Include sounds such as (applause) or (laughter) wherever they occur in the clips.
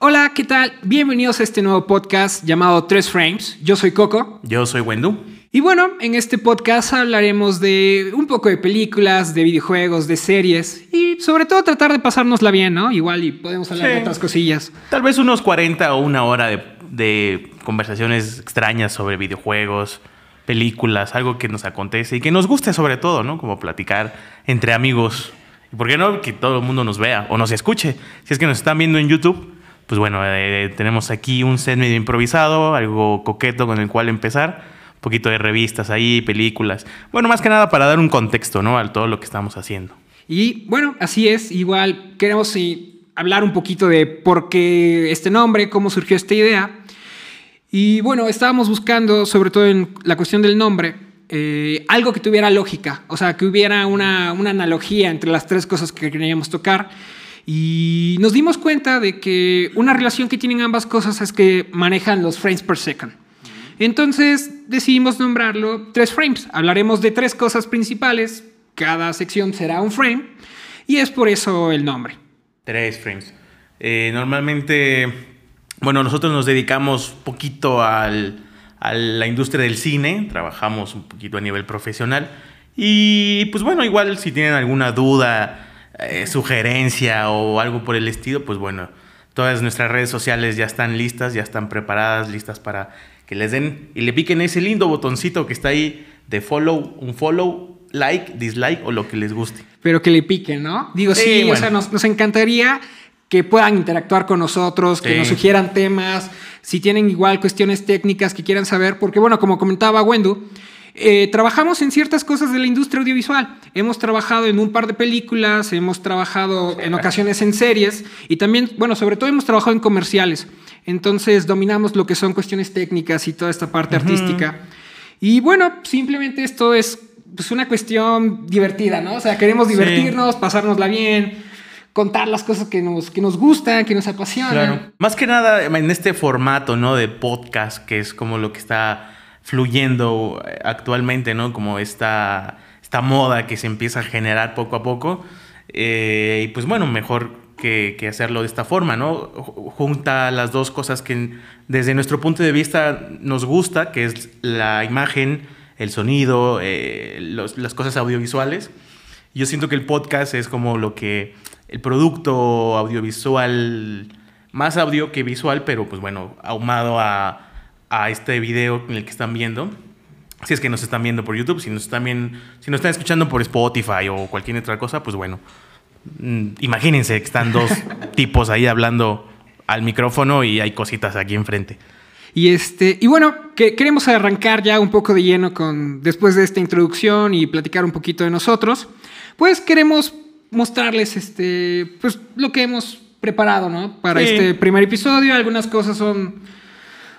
Hola, ¿qué tal? Bienvenidos a este nuevo podcast llamado Tres Frames. Yo soy Coco. Yo soy Wendu. Y bueno, en este podcast hablaremos de un poco de películas, de videojuegos, de series y sobre todo tratar de pasárnosla bien, ¿no? Igual y podemos hablar de otras cosillas. Tal vez unos 40 o una hora de, de conversaciones extrañas sobre videojuegos, películas, algo que nos acontece y que nos guste sobre todo, ¿no? Como platicar entre amigos. ¿Y por qué no? Que todo el mundo nos vea o nos escuche. Si es que nos están viendo en YouTube pues bueno, eh, tenemos aquí un set medio improvisado, algo coqueto con el cual empezar. Un poquito de revistas ahí, películas. Bueno, más que nada para dar un contexto, ¿no? A todo lo que estamos haciendo. Y bueno, así es. Igual queremos hablar un poquito de por qué este nombre, cómo surgió esta idea. Y bueno, estábamos buscando, sobre todo en la cuestión del nombre, eh, algo que tuviera lógica, o sea, que hubiera una, una analogía entre las tres cosas que queríamos tocar. Y nos dimos cuenta de que una relación que tienen ambas cosas es que manejan los frames per second. Entonces decidimos nombrarlo tres frames. Hablaremos de tres cosas principales. Cada sección será un frame. Y es por eso el nombre. Tres frames. Eh, normalmente, bueno, nosotros nos dedicamos poquito al, a la industria del cine. Trabajamos un poquito a nivel profesional. Y pues bueno, igual si tienen alguna duda eh, sugerencia o algo por el estilo, pues bueno, todas nuestras redes sociales ya están listas, ya están preparadas, listas para que les den y le piquen ese lindo botoncito que está ahí de follow, un follow, like, dislike o lo que les guste. Pero que le piquen, ¿no? Digo, sí, o sea, nos, nos encantaría que puedan interactuar con nosotros, que nos sugieran temas, si tienen igual cuestiones técnicas que quieran saber, porque bueno, como comentaba Wendu, eh, trabajamos en ciertas cosas de la industria audiovisual. Hemos trabajado en un par de películas, hemos trabajado en ocasiones en series y también, bueno, sobre todo hemos trabajado en comerciales. Entonces dominamos lo que son cuestiones técnicas y toda esta parte artística. Y bueno, simplemente esto es pues, una cuestión divertida, ¿no? O sea, queremos divertirnos, pasárnosla bien contar las cosas que nos, que nos gustan, que nos apasionan. Más que nada en este formato, ¿no? De podcast, que es como lo que está fluyendo eh, actualmente, ¿no? Como esta, esta moda que se empieza a generar poco a poco. Eh, y pues bueno, mejor que, hacerlo de esta forma, ¿no? Junta las dos cosas que desde nuestro punto de vista nos gusta, que es la imagen, el sonido, eh, las cosas audiovisuales. Yo siento que el podcast es como lo que, el producto audiovisual, más audio que visual, pero pues bueno, ahumado a a este video en el que están viendo. Si es que nos están viendo por YouTube, si nos están, si nos están escuchando por Spotify o cualquier otra cosa, pues bueno, mm, imagínense que están dos (laughs) tipos ahí hablando al micrófono y hay cositas aquí enfrente. Y este, y bueno, que queremos arrancar ya un poco de lleno con después de esta introducción y platicar un poquito de nosotros. Pues queremos mostrarles este, pues lo que hemos preparado, ¿no? Para este primer episodio. Algunas cosas son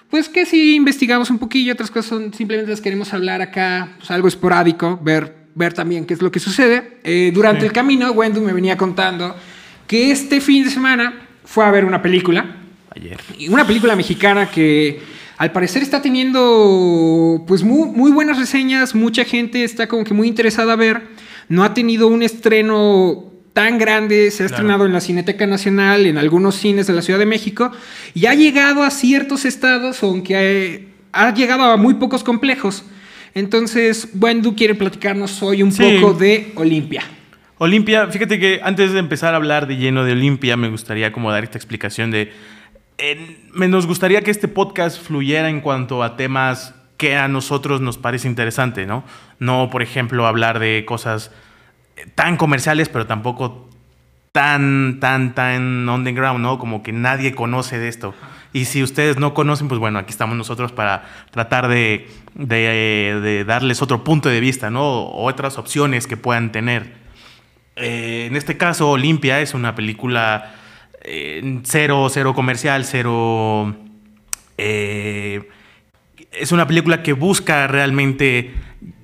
pues que si investigamos un poquillo, otras cosas son simplemente las queremos hablar acá, pues algo esporádico, ver, ver también qué es lo que sucede. Eh, durante el camino, Wendu me venía contando que este fin de semana fue a ver una película. Ayer. Una película mexicana que al parecer está teniendo pues muy, muy buenas reseñas, mucha gente está como que muy interesada a ver. No ha tenido un estreno tan grande, se ha estrenado en la Cineteca Nacional, en algunos cines de la Ciudad de México, y ha llegado a ciertos estados, aunque ha, llegado a muy pocos complejos. Entonces, Wendu quiere platicarnos hoy un poco de Olimpia. Olimpia, fíjate que antes de empezar a hablar de lleno de Olimpia, me gustaría como dar esta explicación de... nos gustaría que este podcast fluyera en cuanto a temas que a nosotros nos parece interesante, ¿no? No, por ejemplo, hablar de cosas tan comerciales, pero tampoco tan, tan, tan underground, ¿no? Como que nadie conoce de esto. Y si ustedes no conocen, pues bueno, aquí estamos nosotros para tratar de, de, darles otro punto de vista, ¿no? otras opciones que puedan tener. Eh, en este caso, Olimpia es una película eh, cero, cero comercial, cero... Eh, es una película que busca realmente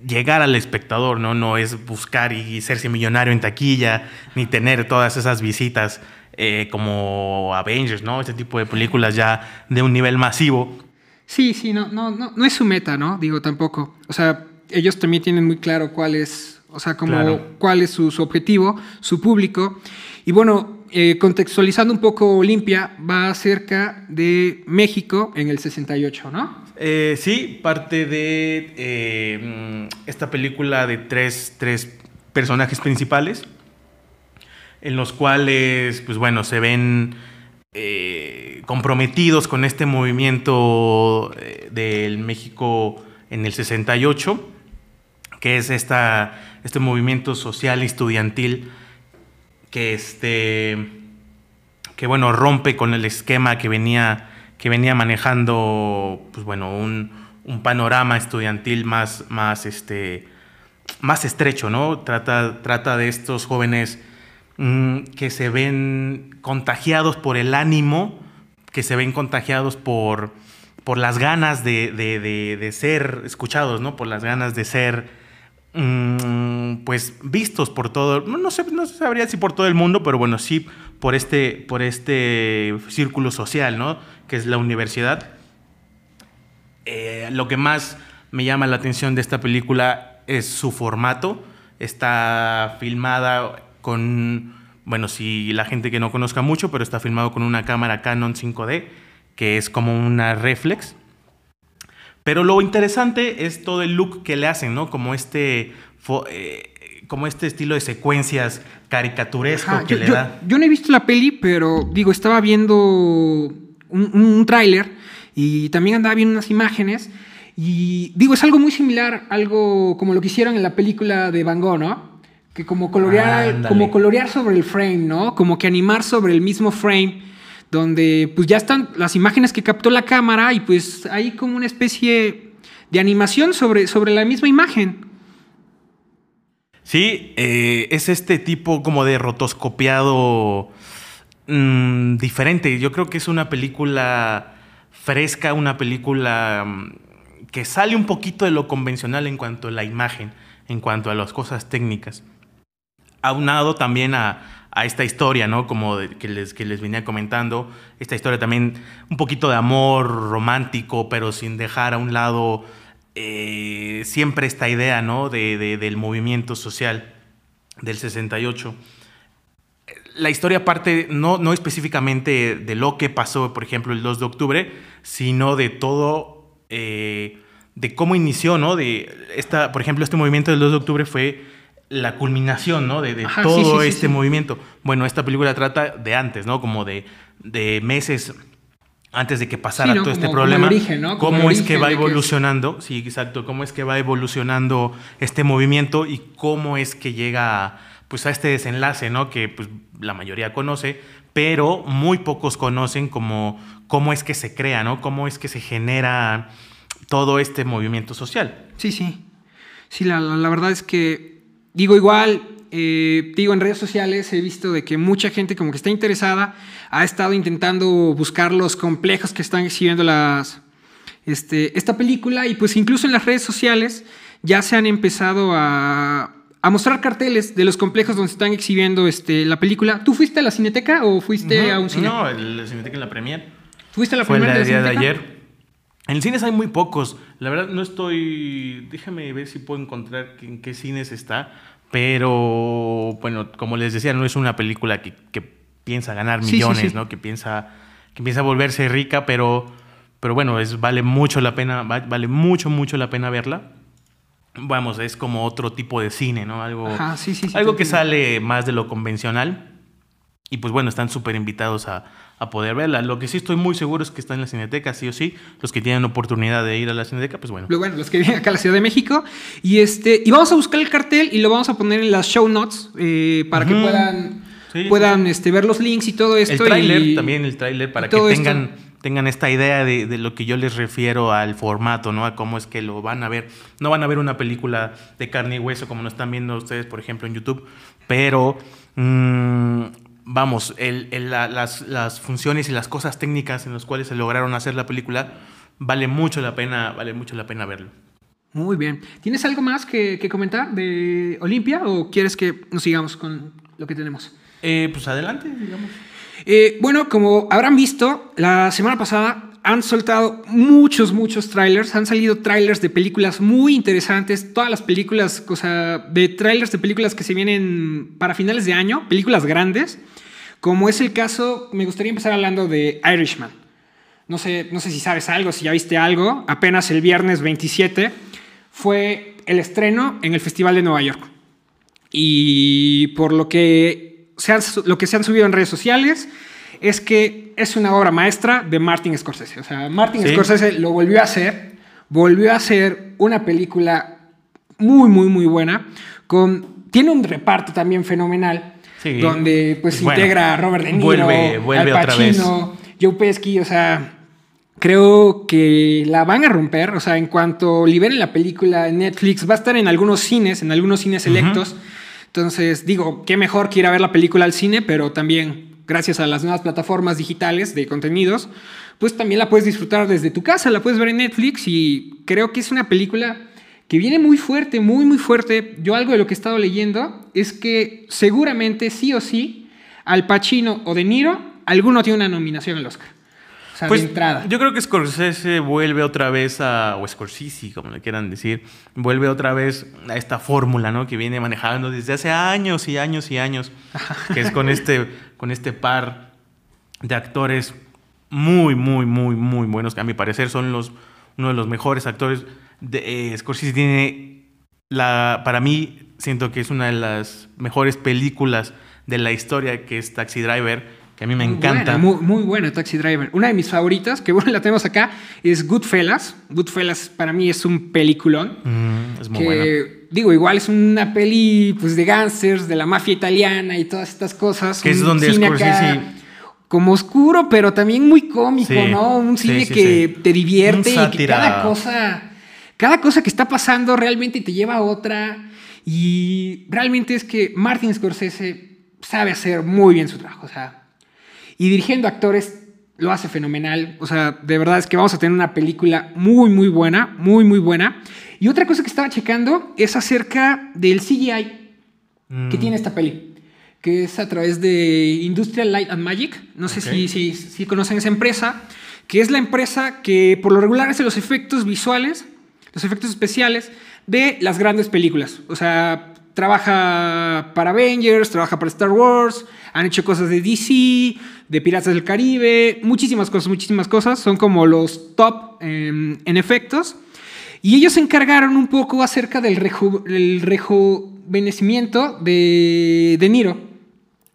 llegar al espectador, ¿no? No es buscar y serse millonario en taquilla, ni tener todas esas visitas eh, como Avengers, ¿no? Este tipo de películas ya de un nivel masivo. Sí, sí, no, no, no, no es su meta, ¿no? Digo, tampoco. O sea, ellos también tienen muy claro cuál es, o sea, como cuál es su, objetivo, su público. Y bueno, eh, contextualizando un poco Olimpia, va acerca de México en el 68, ¿no? Eh, sí, parte de eh, esta película de tres, tres, personajes principales, en los cuales, pues bueno, se ven comprometidos con este movimiento del México en el 68, que es esta, este movimiento social estudiantil que este que bueno rompe con el esquema que venía que venía manejando pues bueno un, panorama estudiantil más más este más estrecho no trata trata de estos jóvenes mm, que se ven contagiados por el ánimo que se ven contagiados por por las ganas de, de ser escuchados no por las ganas de ser pues vistos por todo, no, sé, no sabría si por todo el mundo, pero bueno, sí por este, por este círculo social, ¿no? Que es la universidad. Eh, lo que más me llama la atención de esta película es su formato. Está filmada con, bueno, si la gente que no conozca mucho, pero está filmado con una cámara Canon 5D, que es como una reflex. Pero lo interesante es todo el look que le hacen, ¿no? Como este, eh, como este estilo de secuencias caricaturesco que le da. Yo no he visto la peli, pero digo, estaba viendo un, un tráiler y también andaba viendo unas imágenes. Y digo, es algo muy similar, algo como lo que hicieron en la película de Van Gogh, ¿no? Que como colorear, como colorear sobre el frame, ¿no? Como que animar sobre el mismo frame donde pues ya están las imágenes que captó la cámara y pues hay como una especie de animación sobre, sobre la misma imagen. Sí, eh, es este tipo como de rotoscopiado mm, diferente. Yo creo que es una película fresca, una película mm, que sale un poquito de lo convencional en cuanto a la imagen, en cuanto a las cosas técnicas. Aunado también a, a esta historia, ¿no? Como que, les, que les venía comentando, esta historia también un poquito de amor romántico, pero sin dejar a un lado eh, siempre esta idea, ¿no? De, del movimiento social del 68. La historia parte no, no específicamente de lo que pasó, por ejemplo, el 2 de octubre, sino de todo, eh, de cómo inició, ¿no? De esta, por ejemplo, este movimiento del 2 de octubre fue la culminación, ¿no? De, todo este movimiento. Bueno, esta película trata de antes, ¿no? Como de, de meses antes de que pasara todo este problema. cómo es que va evolucionando, sí, exacto, cómo es que va evolucionando este movimiento y cómo es que llega pues a este desenlace, ¿no? Que pues la mayoría conoce, pero muy pocos conocen cómo, cómo es que se crea, ¿no? Cómo es que se genera todo este movimiento social. Sí, sí. Sí, la, la verdad es que Digo, igual, eh, digo, en redes sociales he visto de que mucha gente como que está interesada, ha estado intentando buscar los complejos que están exhibiendo las, este, esta película y pues incluso en las redes sociales ya se han empezado a, mostrar carteles de los complejos donde están exhibiendo este, la película. ¿Tú fuiste a la Cineteca o fuiste a un cine? No, la Cineteca en la Premier. ¿Fuiste a la Fue el día de ayer. En cines hay muy pocos. La verdad no estoy... Déjame ver si puedo encontrar en qué cines está. Pero, bueno, como les decía, no es una película que, piensa ganar millones, ¿no? Que piensa, que piensa volverse rica, pero, pero bueno, es, vale mucho la pena, vale mucho, mucho la pena verla. Vamos, es como otro tipo de cine, ¿no? Algo, algo que sale más de lo convencional. Y pues bueno, están súper invitados a, a poder verla. Lo que sí estoy muy seguro es que está en la Cineteca, sí o sí. Los que tienen oportunidad de ir a la Cineteca, pues bueno. Bueno, los que vienen acá a la Ciudad de México. Y, este, y vamos a buscar el cartel y lo vamos a poner en las show notes eh, para que puedan, puedan Este, ver los links y todo esto. El tráiler, también el tráiler, para que tengan, tengan esta idea de, de, lo que yo les refiero al formato, ¿no? A cómo es que lo van a ver. No van a ver una película de carne y hueso como nos están viendo ustedes, por ejemplo, en YouTube, pero... Mmm, vamos, las, funciones y las cosas técnicas en las cuales se lograron hacer la película, vale mucho la pena, vale mucho la pena verlo. Muy bien. ¿Tienes algo más que, comentar de Olimpia o quieres que nos sigamos con lo que tenemos? Eh, pues adelante, digamos. Eh, bueno, como habrán visto, la semana pasada han soltado muchos, muchos trailers. Han salido trailers de películas muy interesantes. Todas las películas, o sea, de trailers de películas que se vienen para finales de año, películas grandes como es el caso, me gustaría empezar hablando de Irishman. No sé, no sé si sabes algo, si ya viste algo. Apenas el viernes 27 fue el estreno en el Festival de Nueva York. Y por lo que se lo que se han subido en redes sociales es que es una obra maestra de Martin Scorsese. O sea, Martin Scorsese lo volvió a hacer, volvió a hacer una película muy, muy, muy buena. Con, tiene un reparto también fenomenal, donde pues integra a Robert De Niro, vuelve, vuelve Al Pacino, Joe Pesci, o sea, creo que la van a romper. O sea, en cuanto liberen la película en Netflix, va a estar en algunos cines, en algunos cines selectos. Entonces, digo, qué mejor que ir a ver la película al cine, pero también gracias a las nuevas plataformas digitales de contenidos, pues también la puedes disfrutar desde tu casa, la puedes ver en Netflix y creo que es una película que viene muy fuerte, muy, muy fuerte. Yo algo de lo que he estado leyendo es que seguramente sí o sí, Al Pacino o De Niro, alguno tiene una nominación al Oscar. O sea, pues, de entrada. Yo creo que Scorsese vuelve otra vez a, o Scorsese, como le quieran decir, vuelve otra vez a esta fórmula, ¿no? Que viene manejando desde hace años y años y años, que es con este, con este par de actores muy, muy, muy, muy buenos, que a mi parecer son los, uno de los mejores actores. De, eh, Scorsese tiene, la, para mí, siento que es una de las mejores películas de la historia, que es Taxi Driver que a mí me encanta. muy, muy, buena Taxi Driver. Una de mis favoritas, que bueno, la tenemos acá, es Goodfellas. Goodfellas para mí es un peliculón. Mm, es muy que, Digo, igual es una peli pues, de gángsters, de la mafia italiana y todas estas cosas. Que es donde Scorsese... como oscuro, pero también muy cómico, ¿no? Un cine que te divierte y que cada cosa, cada cosa que está pasando realmente te lleva a otra. Y realmente es que Martin Scorsese sabe hacer muy bien su trabajo. O sea, y dirigiendo actores lo hace fenomenal. O sea, de verdad es que vamos a tener una película muy, muy buena, muy, muy buena. Y otra cosa que estaba checando es acerca del CGI que mm. tiene esta peli, que es a través de Industrial Light and Magic. No sé si, si, si conocen esa empresa, que es la empresa que por lo regular hace los efectos visuales, los efectos especiales de las grandes películas. O sea, trabaja para Avengers, trabaja para Star Wars, han hecho cosas de DC, de Piratas del Caribe, muchísimas cosas, muchísimas cosas. Son como los top en efectos. Y ellos se encargaron un poco acerca del rejuvenecimiento de De Niro.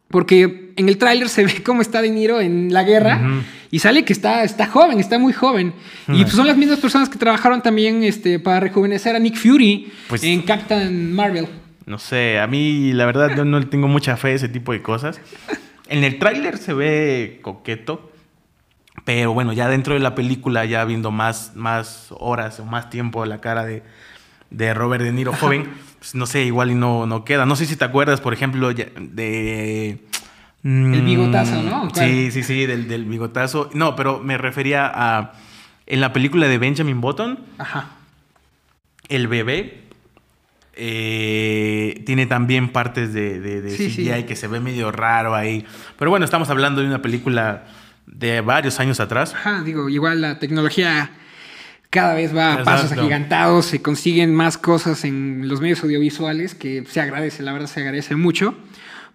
Porque en el tráiler se ve cómo está De Niro en la guerra. Y sale que está, está joven, está muy joven. Y pues son las mismas personas que trabajaron también este, para rejuvenecer a Nick Fury pues en Captain Marvel. No sé, a mí la verdad yo no tengo mucha fe a ese tipo de cosas. En el tráiler se ve coqueto, pero bueno, ya dentro de la película, ya viendo más, más horas o más tiempo la cara de, de Robert De Niro joven, (laughs) pues no sé, igual y no, no queda. No sé si te acuerdas, por ejemplo, de... Mm, el bigotazo, ¿no? Sí, sí, sí, del, del, bigotazo. No, pero me refería a... En la película de Benjamin Button, Ajá. el bebé eh, tiene también partes de, de, CGI que se ve medio raro ahí. Pero bueno, estamos hablando de una película de varios años atrás. Ajá, digo, igual la tecnología cada vez va a pasos agigantados, se consiguen más cosas en los medios audiovisuales que se agradece, la verdad se agradece mucho,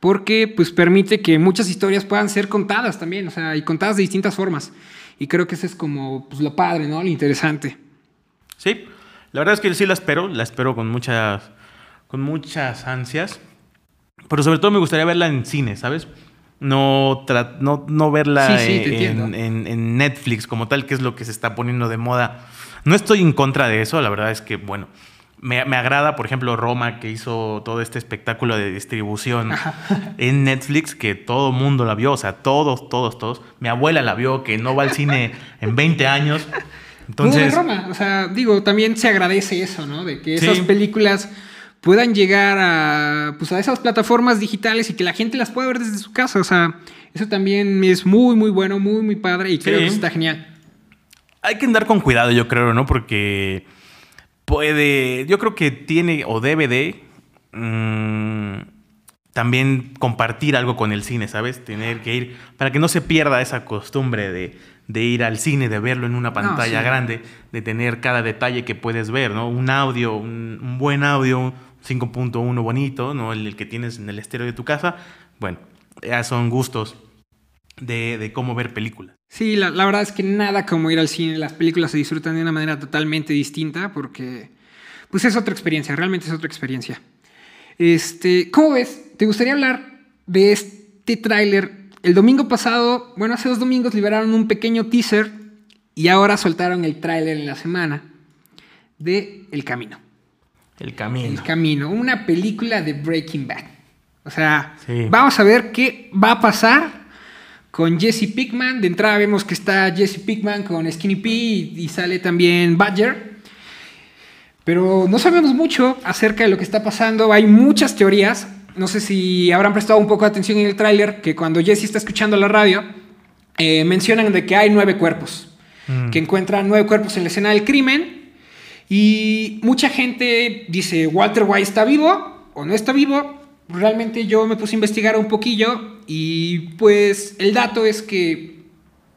porque pues permite que muchas historias puedan ser contadas también, o sea, y contadas de distintas formas. Y creo que eso es como pues, lo padre, ¿no? Lo interesante. Sí, la verdad es que sí la espero, la espero con muchas, con muchas ansias. Pero sobre todo me gustaría verla en cine, ¿sabes? No, no, no verla en, Netflix como tal, que es lo que se está poniendo de moda. No estoy en contra de eso, la verdad es que, bueno, me, agrada, por ejemplo, Roma, que hizo todo este espectáculo de distribución (laughs) en Netflix, que todo mundo la vio, o sea, todos, todos, todos. Mi abuela la vio, que no va al cine en 20 años. Entonces, Roma, o sea, digo, también se agradece eso, ¿no? De que esas películas puedan llegar a, pues, a esas plataformas digitales y que la gente las pueda ver desde su casa. O sea, eso también es muy, muy bueno, muy, muy padre y creo que está genial. Hay que andar con cuidado, yo creo, ¿no? Porque puede, yo creo que tiene o debe de mm, también compartir algo con el cine, ¿sabes? Tener que ir, para que no se pierda esa costumbre de de ir al cine, de verlo en una pantalla grande, de tener cada detalle que puedes ver, ¿no? Un audio, un, buen audio, 5.1 bonito, ¿no? El, que tienes en el estéreo de tu casa. Bueno, ya son gustos de, cómo ver películas. Sí, la, verdad es que nada como ir al cine. Las películas se disfrutan de una manera totalmente distinta porque pues es otra experiencia, realmente es otra experiencia. Este, ¿Cómo ves? ¿Te gustaría hablar de este tráiler? El domingo pasado, bueno, hace dos domingos liberaron un pequeño teaser y ahora soltaron el tráiler en la semana de El Camino. El Camino. El Camino, una película de Breaking Bad. O sea, vamos a ver qué va a pasar con Jesse Pickman. De entrada vemos que está Jesse Pickman con Skinny P y, sale también Badger. Pero no sabemos mucho acerca de lo que está pasando. Hay muchas teorías. No sé si habrán prestado un poco de atención en el tráiler, que cuando Jesse está escuchando la radio, eh, mencionan de que hay nueve cuerpos. Mm. Que encuentran nueve cuerpos en la escena del crimen. Y mucha gente dice, Walter White está vivo o no está vivo realmente yo me puse a investigar un poquillo y pues el dato es que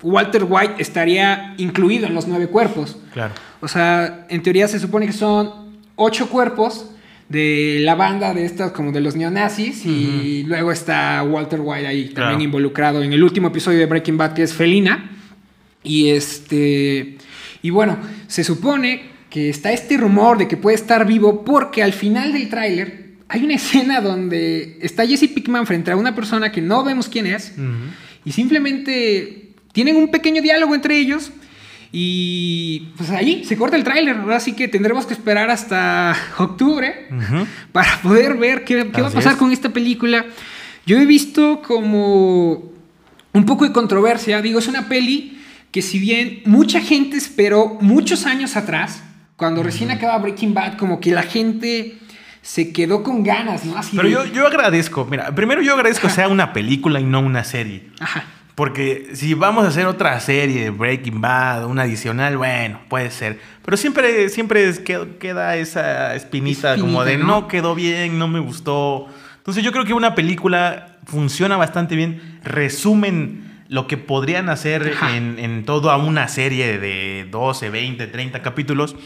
Walter White estaría incluido en los nueve cuerpos. Claro. O sea, en teoría se supone que son ocho cuerpos de la banda de estas como de los neonazis y luego está Walter White ahí también involucrado en el último episodio de Breaking Bad que es Felina. Y este y bueno se supone que está este rumor de que puede estar vivo porque al final del tráiler hay una (laughs) escena donde está Jesse Pickman frente a una persona que no vemos quién es y simplemente tienen un pequeño diálogo entre ellos y pues ahí se corta el tráiler, así que tendremos que esperar hasta (laughs) octubre para poder ver qué, va a pasar con esta película. Yo he visto como un poco de controversia, digo, es una peli que si bien mucha gente esperó muchos años atrás, cuando recién acaba Breaking Bad, como que la gente se quedó con ganas, ¿no? Pero yo, yo agradezco, mira, primero yo agradezco que sea una película y no una serie. Ajá. Porque si vamos a hacer otra serie de Breaking Bad, una adicional, bueno, puede ser. Pero siempre, siempre queda esa espinita, como de ¿no? quedó bien, no me gustó. Entonces yo creo que una película funciona bastante bien. Resumen lo que podrían hacer en, en toda una serie de 12, 20, 30 capítulos.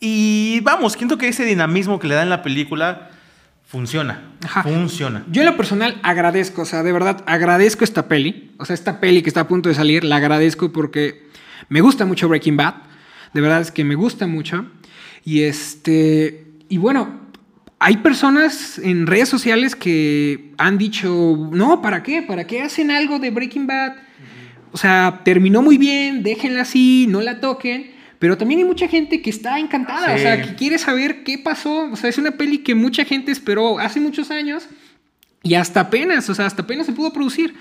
Y vamos, siento que ese dinamismo que le da en la película funciona. Funciona. Yo en lo personal agradezco, o sea, de verdad agradezco esta peli. O sea, esta peli que está a punto de salir, la agradezco porque me gusta mucho Breaking Bad. De verdad es que me gusta mucho. Y este. Y bueno, hay personas en redes sociales que han dicho, no, ¿para qué? ¿Para qué hacen algo de Breaking Bad? O sea, terminó muy bien, déjenla así, no la toquen. Pero también hay mucha gente que está encantada, o sea, que quiere saber qué pasó. O sea, es una peli que mucha gente esperó hace muchos años y hasta apenas, o sea, hasta apenas se pudo producir.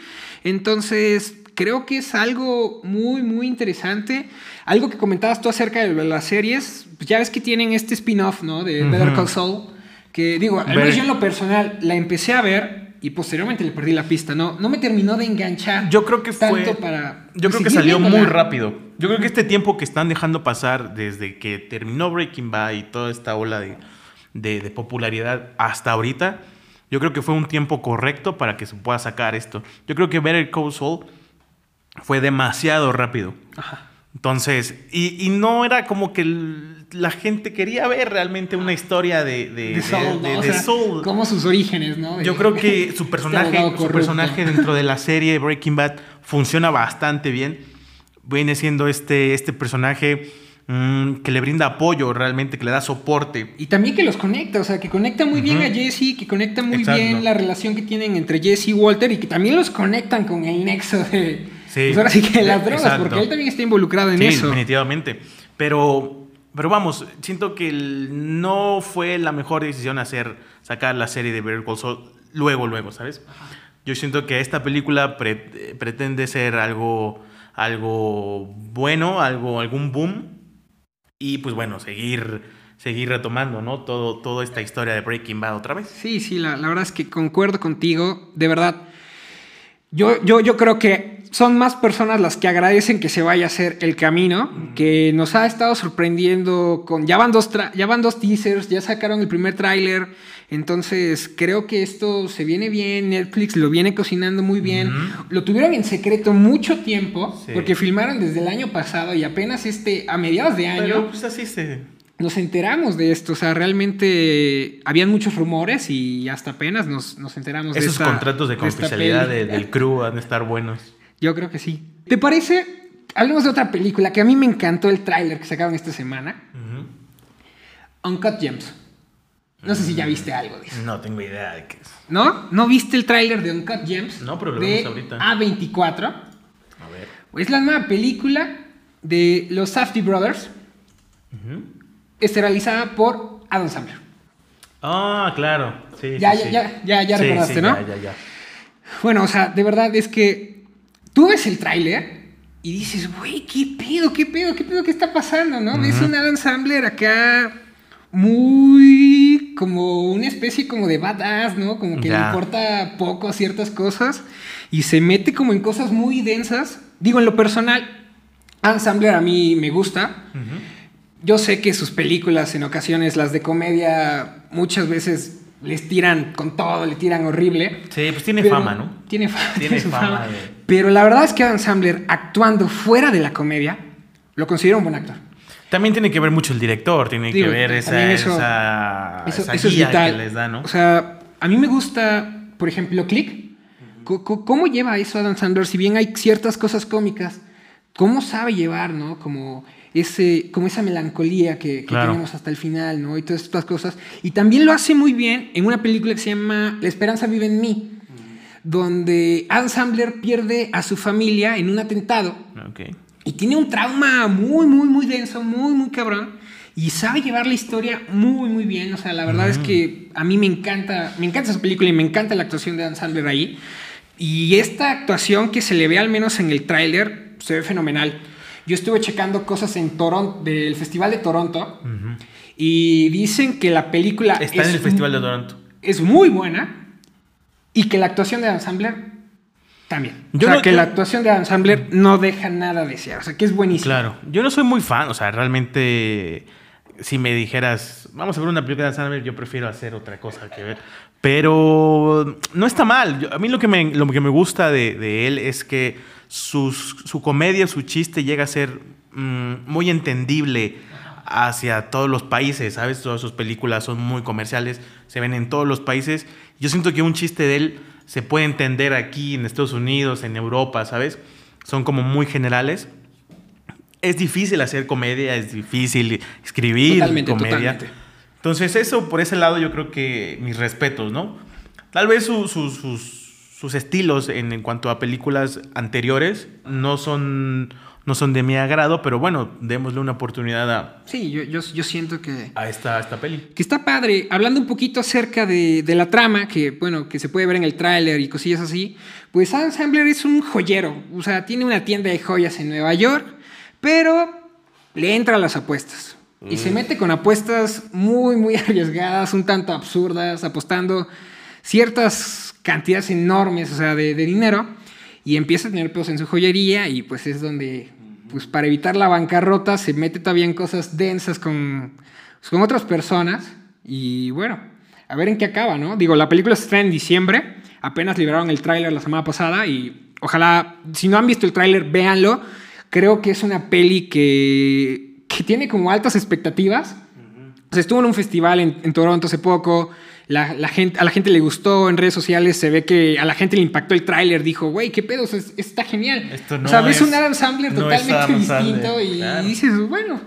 Entonces, creo que es algo muy, muy interesante. Algo que comentabas tú acerca de las series, pues ya ves que tienen este spin-off, ¿no? De Better Call Saul. Que digo, al menos yo en lo personal la empecé a ver y posteriormente le perdí la pista. No, no me terminó de enganchar. Yo creo que tanto para. Yo creo que salió muy rápido. Yo creo que este tiempo que están dejando pasar desde que terminó Breaking Bad y toda esta ola de, popularidad hasta ahorita, yo creo que fue un tiempo correcto para que se pueda sacar esto. Yo creo que Better Call Saul fue demasiado rápido. Ajá. Entonces, y, no era como que la gente quería ver realmente una historia de, de, Soul, Como sus orígenes, ¿no? Yo creo (laughs) que su personaje, su personaje dentro de la serie Breaking Bad funciona bastante bien. Viene siendo este, este personaje mm, que le brinda apoyo realmente, que le da soporte. Y también que los conecta, o sea, que conecta muy bien a Jesse, que conecta muy bien la relación que tienen entre Jesse y Walter y que también los conectan con el nexo de Sí. Pues ahora sí que las drogas, porque él también está involucrado en eso. definitivamente. Pero, pero vamos, siento que no fue la mejor decisión hacer, sacar la serie de Better Call Saul luego, luego, ¿sabes? Yo siento que esta película pretende ser algo, algo bueno, algo, algún boom. Y pues bueno, seguir seguir retomando, ¿no? Todo, toda esta historia de Breaking Bad otra vez. Sí, sí, la, la verdad es que concuerdo contigo. De verdad, yo, yo, yo creo que son más personas las que agradecen que se vaya a hacer el camino, que nos ha estado sorprendiendo con... Ya van dos, ya van dos teasers, ya sacaron el primer tráiler, entonces creo que esto se viene bien, Netflix lo viene cocinando muy bien, lo tuvieron en secreto mucho tiempo, porque filmaron desde el año pasado y apenas este, a mediados de año... pues así se... nos enteramos de esto. O sea, realmente habían muchos rumores y hasta apenas nos, nos enteramos de Esos contratos de confidencialidad del crew van a estar buenos. Yo creo que sí. ¿Te parece? Hablemos de otra película que a mí me encantó el tráiler que sacaron esta semana. Uncut Gems. No sé si ya viste algo de eso. No tengo idea de qué es. ¿No? ¿No viste el tráiler de Uncut Gems? No, pero lo vemos ahorita. A24. A ver. Es la nueva película de los Safety Brothers. Uh realizada por Adam Sandler. Ah, claro. Sí, ya, ya, ya, ya, ya, recordaste, ¿no? Ya, ya, ya. Bueno, o sea, de verdad es que tú ves el tráiler y dices, güey, ¿qué pedo? ¿Qué pedo? ¿Qué pedo? ¿Qué está pasando? ¿No? Ves un Adam Sandler acá muy como una especie como de badass, ¿no? Como que le importa poco ciertas cosas y se mete como en cosas muy densas. Digo, en lo personal, Adam Sandler a mí me gusta. Yo sé que sus películas en ocasiones, las de comedia, muchas veces les tiran con todo, le tiran horrible. Sí, pues tiene fama, ¿no? Tiene, tiene fama. Pero la verdad es que Adam Sandler, actuando fuera de la comedia, lo considero un buen actor. También tiene que ver mucho el director, tiene que ver esa, esa, guía que les da, ¿no? O sea, a mí me gusta, por ejemplo, Click. ¿Cómo lleva eso Adam Sandler? Si bien hay ciertas cosas cómicas, ¿cómo sabe llevar, no? Como ese, como esa melancolía que, tenemos hasta el final, ¿no? Y todas estas cosas. Y también lo hace muy bien en una película que se llama La esperanza vive en mí, donde Adam Sandler pierde a su familia en un atentado. Y tiene un trauma muy, muy, muy denso, muy, muy cabrón. Y sabe llevar la historia muy, muy bien. O sea, la verdad es que a mí me encanta, me encanta esa película y me encanta la actuación de Adam Sandler ahí. Y esta actuación que se le ve al menos en el tráiler se ve fenomenal. Yo estuve checando cosas en Toronto, del Festival de Toronto, y dicen que la película... Está en el Festival de Toronto. Es muy buena, y que la actuación de Adam Sandler también. o sea, que la actuación de Adam Sandler no deja nada de desear. O sea, que es buenísimo. Claro. Yo no soy muy fan. O sea, realmente, si me dijeras, vamos a ver una película de Sandler, yo prefiero hacer otra cosa que ver. Pero no está mal. a mí lo que me, lo que me gusta de él es que su comedia, su chiste llega a ser mm, muy entendible hacia todos los países, ¿sabes? Todas sus películas son muy comerciales, se ven en todos los países. Yo siento que un chiste de él se puede entender aquí en Estados Unidos, en Europa, ¿sabes? Son como muy generales. Es difícil hacer comedia, es difícil escribir comedia. Entonces eso, por ese lado, yo creo que mis respetos, ¿no? Tal vez sus sus estilos en, cuanto a películas anteriores no son, no son de mi agrado, pero bueno, démosle una oportunidad a... Sí, yo, yo, siento que... A esta, esta peli. Que está padre. Hablando un poquito acerca de, de la trama, que bueno, que se puede ver en el tráiler y cosillas así, pues Adam Sandler es un joyero. O sea, tiene una tienda de joyas en Nueva York, pero le entra a las apuestas. Y se mm. mete con apuestas muy, muy (laughs) arriesgadas, un tanto absurdas, apostando ciertas cantidades enormes, o sea, de, dinero, y empieza a tener pedos en su joyería y pues es donde, pues para evitar la bancarrota, se mete todavía en cosas densas con, pues, con otras personas y bueno, a ver en qué acaba, ¿no? Digo, la película se estrena en diciembre, apenas liberaron el tráiler la semana pasada y ojalá, si no han visto el tráiler, véanlo. Creo que es una peli que, que tiene como altas expectativas. Estuvo en un festival en, en Toronto hace poco, la, gente, a la gente le gustó en redes sociales, se ve que a la gente le impactó el tráiler, dijo, güey, qué pedo, está genial. o sea, ves un Adam Sandler totalmente distinto y, dices, bueno,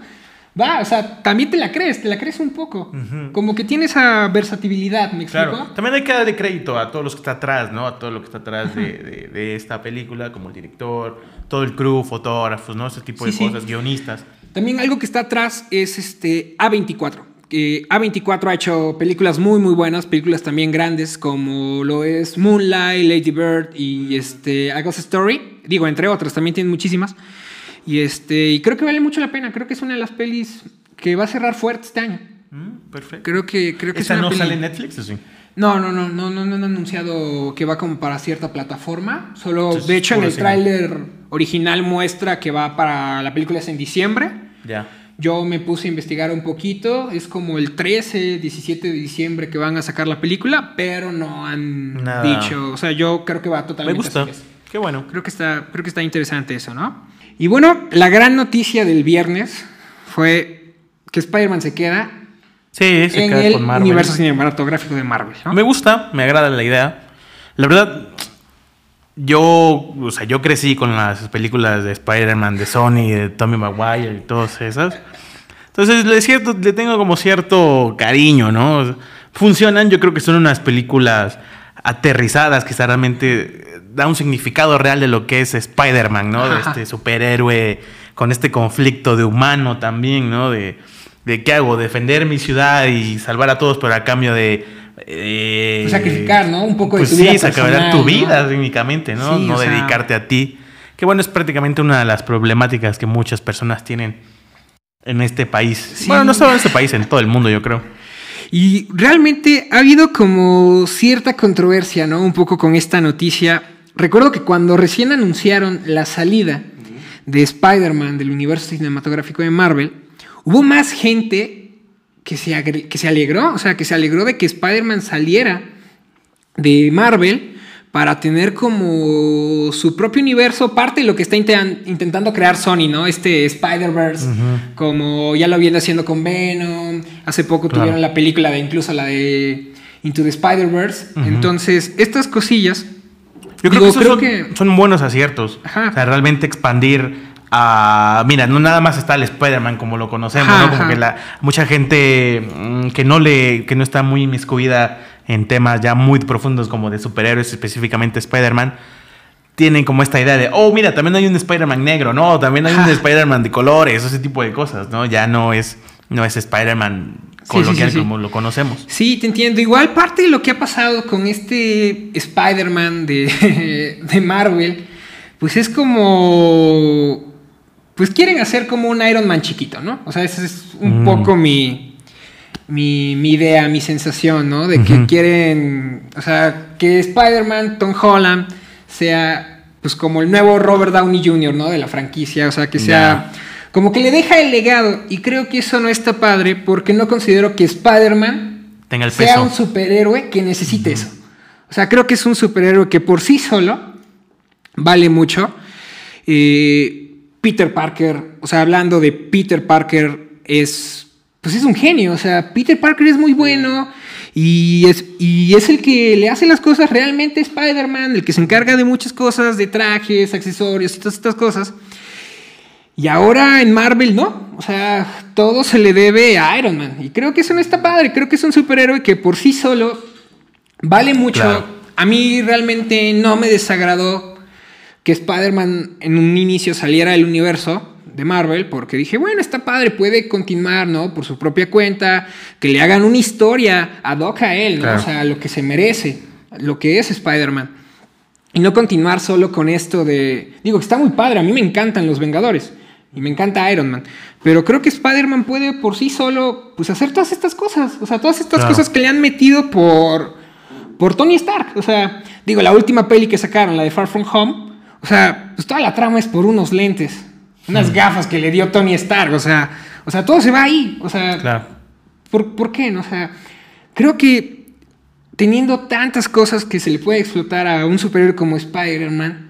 va, o sea, también te la crees, te la crees un poco. Como que tiene esa versatilidad, ¿me explico? Claro. También hay que darle crédito a todos los que está atrás, ¿no? A todo lo que está atrás de, esta película, como el director, todo el crew, fotógrafos, ¿no? Ese tipo de cosas, guionistas. También algo que está atrás es este A24. A24 ha hecho películas muy muy buenas, películas también grandes como lo es Moonlight, Lady Bird y este A Ghost Story, digo entre otras, también tienen muchísimas. Y este y creo que vale mucho la pena, creo que es una de las pelis que va a cerrar fuerte este año. Mm, perfecto. Creo que creo que ¿Esta no sale en Netflix o sí? No, no, no, no, no, no han anunciado que va como para cierta plataforma. Solo, de hecho, en el tráiler original muestra que va para la película es en diciembre. Ya. Yo me puse a investigar un poquito, es como el 13, 17 de diciembre que van a sacar la película, pero no han dicho, o sea, yo creo que va totalmente Me gusta. Qué bueno. Creo que está creo que está interesante eso, ¿no? Y bueno, la gran noticia del viernes fue que Spider-Man se queda sí, se en el universo cinematográfico de Marvel. Me gusta, me agrada la idea. La verdad, yo, o sea, yo crecí con las películas de Spider-Man, de Sony, de Tommy Maguire y todas esas. Entonces, le, cierto, le tengo como cierto cariño, ¿no? Funcionan, yo creo que son unas películas aterrizadas que realmente da un significado real de lo que es Spider-Man, ¿no? De este superhéroe con este conflicto de humano también, ¿no? De, de qué hago, defender mi ciudad y salvar a todos, pero a cambio de eh, sacrificar, ¿no? Un poco de pues tu vida. Sí, sacrificar tu vida, técnicamente, ¿no? no dedicarte a ti. Que bueno, es prácticamente una de las problemáticas que muchas personas tienen en este país. Bueno, no solo en este país, en todo el mundo, yo creo. Y realmente ha habido como cierta controversia, ¿no? Un poco con esta noticia. Recuerdo que cuando recién anunciaron la salida de Spider-Man del universo cinematográfico de Marvel, hubo más gente que se, que se alegró, o sea, que se alegró de que Spider-Man saliera de Marvel para tener como su propio universo, parte de lo que está intentando crear Sony, ¿no? Este Spider-Verse, como ya lo viene haciendo con Venom, hace poco tuvieron la película de incluso la de Into the Spider-Verse, entonces estas cosillas... Yo creo, que, son, que, son, buenos aciertos, o sea, realmente expandir mira, no nada más está el Spider-Man como lo conocemos, ¿no? Como que la, mucha gente mm, que no le, que no está muy inmiscuida en temas ya muy profundos como de superhéroes, específicamente Spider-Man, tienen como esta idea de, oh, mira, también hay un Spider-Man negro, ¿no? También hay un Spider-Man de colores, ese tipo de cosas, ¿no? Ya no es, no es Spider-Man coloquial como lo conocemos. Sí, te entiendo. Igual parte de lo que ha pasado con este Spider-Man de, (laughs) de Marvel, pues es como pues quieren hacer como un Iron Man chiquito, ¿no? O sea, esa es un mm. poco mi, mi, idea, mi sensación, ¿no? De que quieren, o sea, que Spider-Man, Tom Holland, sea pues como el nuevo Robert Downey Jr., ¿no? De la franquicia, o sea, que sea... Como que le deja el legado y creo que eso no está padre porque no considero que Spider-Man sea un superhéroe que necesite eso. O sea, creo que es un superhéroe que por sí solo vale mucho. Eh, Peter Parker, o sea, hablando de Peter Parker, es, pues es un genio, o sea, Peter Parker es muy bueno y es, y es el que le hace las cosas realmente Spider-Man, el que se encarga de muchas cosas, de trajes, accesorios y todas estas cosas. Y ahora en Marvel no, o sea, todo se le debe a Iron Man. Y creo que eso no está padre, creo que es un superhéroe que por sí solo vale mucho. A mí realmente no me desagradó que Spider-Man en un inicio saliera del universo de Marvel, porque dije, bueno, está padre, puede continuar, ¿no? Por su propia cuenta, que le hagan una historia ad hoc a él, ¿no? O sea, lo que se merece, lo que es Spider-Man. Y no continuar solo con esto de, digo, está muy padre, a mí me encantan los Vengadores. Y me encanta Iron Man. Pero creo que Spider-Man puede por sí solo pues, hacer todas estas cosas. O sea, todas estas cosas que le han metido por, por Tony Stark. O sea, digo, la última peli que sacaron, la de Far From Home, o sea, pues toda la trama es por unos lentes, unas gafas que le dio Tony Stark. O sea, o sea todo se va ahí. O sea, ¿por, qué? No? O sea, creo que teniendo tantas cosas que se le puede explotar a un superhéroe como Spider-Man,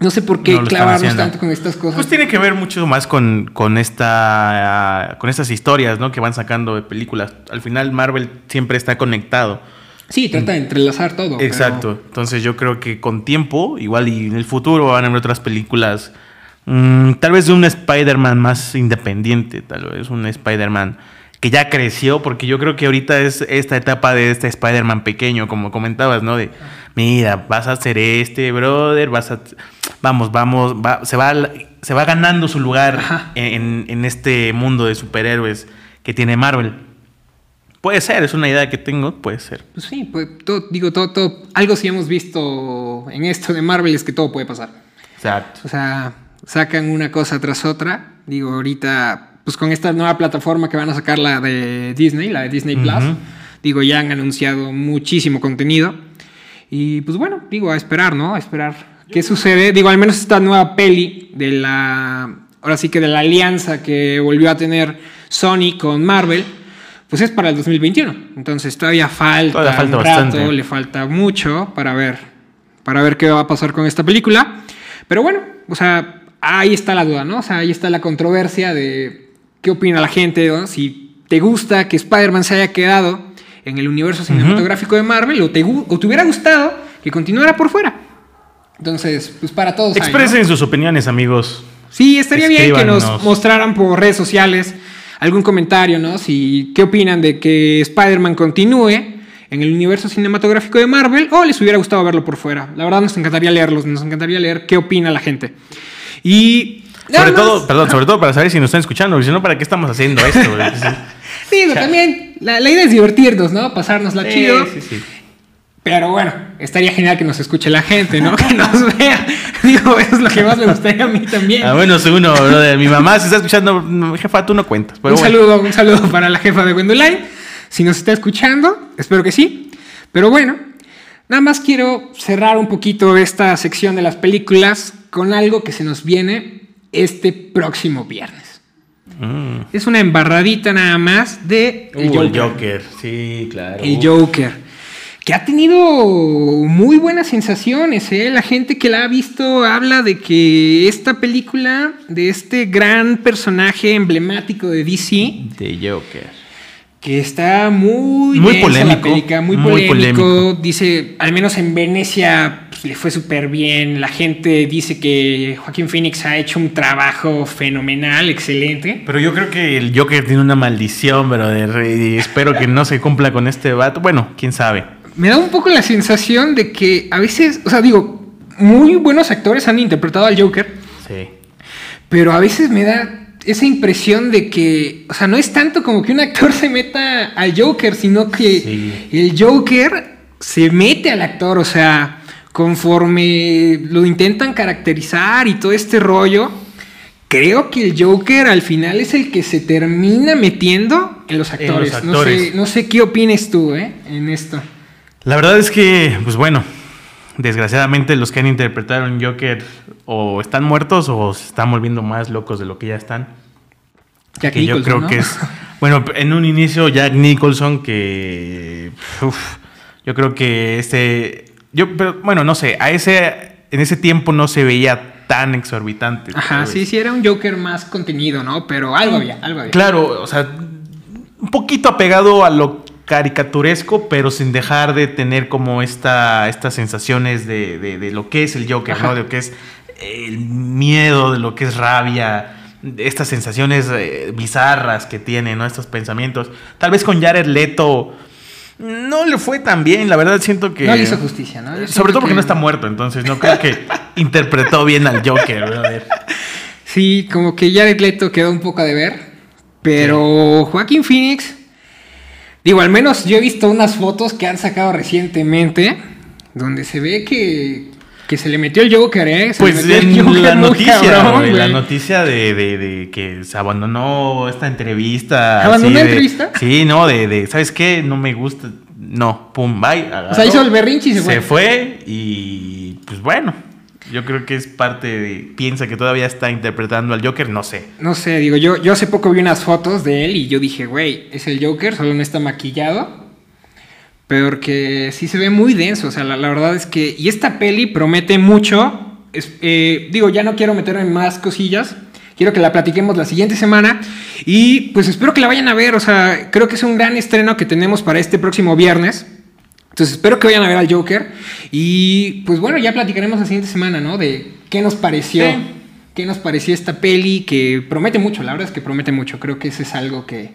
no sé por qué clavarnos tanto con estas cosas. Pues tiene que ver mucho más con, con, esta, con estas historias ¿no? que van sacando de películas. Al final Marvel siempre está conectado. Sí, trata de entrelazar todo. Exacto. Entonces yo creo que con tiempo, igual y en el futuro van a haber otras películas, mm, tal vez de un Spider-Man más independiente, tal vez un Spider-Man que ya creció, porque yo creo que ahorita es esta etapa de este Spider-Man pequeño, como comentabas, ¿no? De, mira, vas a hacer este, brother, vas a... Vamos, vamos, se, va, se va ganando su lugar en, en este mundo de superhéroes que tiene Marvel. Puede ser, es una idea que tengo, puede ser. Pues sí, pues, todo, digo, todo, todo, algo sí hemos visto en esto de Marvel es que todo puede pasar. Exacto. O sea, sacan una cosa tras otra. Digo, ahorita, pues con esta nueva plataforma que van a sacar la de Disney, la de Disney Plus, digo, ya han anunciado muchísimo contenido. Y pues bueno, digo, a esperar, ¿no? A esperar qué sucede. Digo, al menos esta nueva peli de la, ahora sí que de la alianza que volvió a tener Sony con Marvel pues es para el 2021. Entonces todavía falta, falta un rato, le falta mucho para ver, para ver qué va a pasar con esta película. Pero bueno, o sea, ahí está la duda, ¿no? O sea, ahí está la controversia de qué opina la gente, si te gusta que Spider-Man se haya quedado en el universo cinematográfico de Marvel o te, o te hubiera gustado que continuara por fuera. Entonces, pues para todos. Expresen sus opiniones, amigos. Sí, estaría bien que nos mostraran por redes sociales algún comentario, ¿no? Si qué opinan de que Spider-Man continúe en el universo cinematográfico de Marvel o les hubiera gustado verlo por fuera. La verdad nos encantaría leerlos, nos encantaría leer qué opina la gente. Y sobre todo, perdón, sobre todo para saber si nos están escuchando, porque si no, ¿para qué estamos haciendo esto? (laughs) Digo, también la, idea es divertirnos, ¿no? Pasárnosla chido. Sí, sí. Pero bueno, estaría genial que nos escuche la gente, ¿no? (laughs) Que nos vea. Digo, eso es lo que más me gustaría a mí también. Ah, bueno, uno, de Mi mamá se está escuchando, jefa, tú no cuentas. un saludo, un saludo para la jefa de Wendoline. Si nos está escuchando, espero que sí. Pero bueno, nada más quiero cerrar un poquito esta sección de las películas con algo que se nos viene este próximo viernes. Mm. Es una embarradita nada más de el Joker. Joker. Sí, claro. El Joker que ha tenido muy buenas sensaciones. ¿eh? La gente que la ha visto habla de que esta película, de este gran personaje emblemático de DC, de Joker, que está muy, muy polémico, muy, polémico. Dice, al menos en Venecia pues, le fue súper bien. La gente dice que Joaquín Phoenix ha hecho un trabajo fenomenal, excelente. Pero yo creo que el Joker tiene una maldición, brother. Y espero que no se cumpla con este vato. Bueno, quién sabe me da un poco la sensación de que a veces, o sea, digo, muy buenos actores han interpretado al Joker. Sí. Pero a veces me da esa impresión de que, o sea, no es tanto como que un actor se meta al Joker, sino que el Joker se mete al actor, o sea, conforme lo intentan caracterizar y todo este rollo, creo que el Joker al final es el que se termina metiendo en los actores. No, sé, no sé qué opines tú, ¿eh? En esto. La verdad es que, pues bueno, desgraciadamente los que han interpretado en Joker o están muertos o se están volviendo más locos de lo que ya están. Jack que yo creo que es. Bueno, en un inicio Jack Nicholson, que. yo creo que este. Yo, pero, bueno, no sé, a ese, en ese tiempo no se veía tan exorbitante. Ajá, sí, sí, era un Joker más contenido, ¿no? Pero algo había, algo había. Claro, o sea, un poquito apegado a lo caricaturesco, pero sin dejar de tener como esta, estas sensaciones de, lo que es el Joker, ¿no? De lo que es el miedo, de lo que es rabia, estas sensaciones eh, bizarras que tiene, ¿no? Estos pensamientos. Tal vez con Jared Leto no le fue tan bien, la verdad siento que... No le hizo justicia, ¿no? Sobre todo porque no está muerto, entonces no creo que (laughs) interpretó bien al Joker, Sí, como que Jared Leto quedó un poco a deber, pero Joaquín Phoenix Digo, al menos yo he visto unas fotos que han sacado recientemente donde se ve que, que se le metió el Joker, ¿eh? pues en la noticia, la noticia de, que se abandonó esta entrevista. ¿Abandonó la entrevista? Sí, no, de, ¿sabes qué? No me gusta. No, pum, bye. o sea, hizo el berrinche y se fue. Se fue y pues bueno, yo creo que es parte de. Piensa que todavía está interpretando al Joker, no sé. No sé, digo, yo, yo hace poco vi unas fotos de él y yo dije, güey, es el Joker, solo no está maquillado. Pero que sí se ve muy denso, o sea, la, verdad es que. Y esta peli promete mucho. Eh, digo, ya no quiero meterme en más cosillas. Quiero que la platiquemos la siguiente semana. Y pues espero que la vayan a ver. O sea, creo que es un gran estreno que tenemos para este próximo viernes. Entonces espero que vayan a ver al Joker. Y pues bueno, ya platicaremos la siguiente semana, ¿no? De qué nos pareció. ¿Qué nos pareció esta peli? Que promete mucho, la verdad es que promete mucho. Creo que ese es algo que,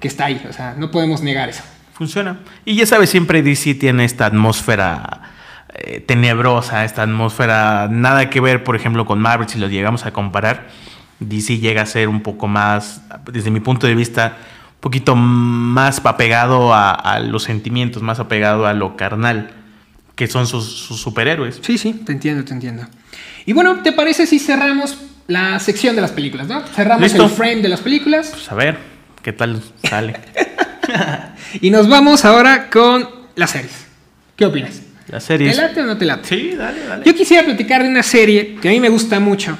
está ahí. O sea, no podemos negar eso. Funciona. Y ya sabes, siempre DC tiene esta atmósfera eh, tenebrosa, esta atmósfera nada que ver, por ejemplo, con Marvel, si lo llegamos a comparar. DC llega a ser un poco más, desde mi punto de vista, poquito más apegado a, los sentimientos, más apegado a lo carnal, que son sus, superhéroes. Sí, sí, te entiendo, te entiendo. Y bueno, ¿te parece si cerramos la sección de las películas, no? Cerramos el frame de las películas. Pues a ver, ¿qué tal sale? (laughs) y nos vamos ahora con las series. ¿Qué opinas? Las series. ¿Te late o no te late? Sí, dale, dale. Yo quisiera platicar de una serie que a mí me gusta mucho,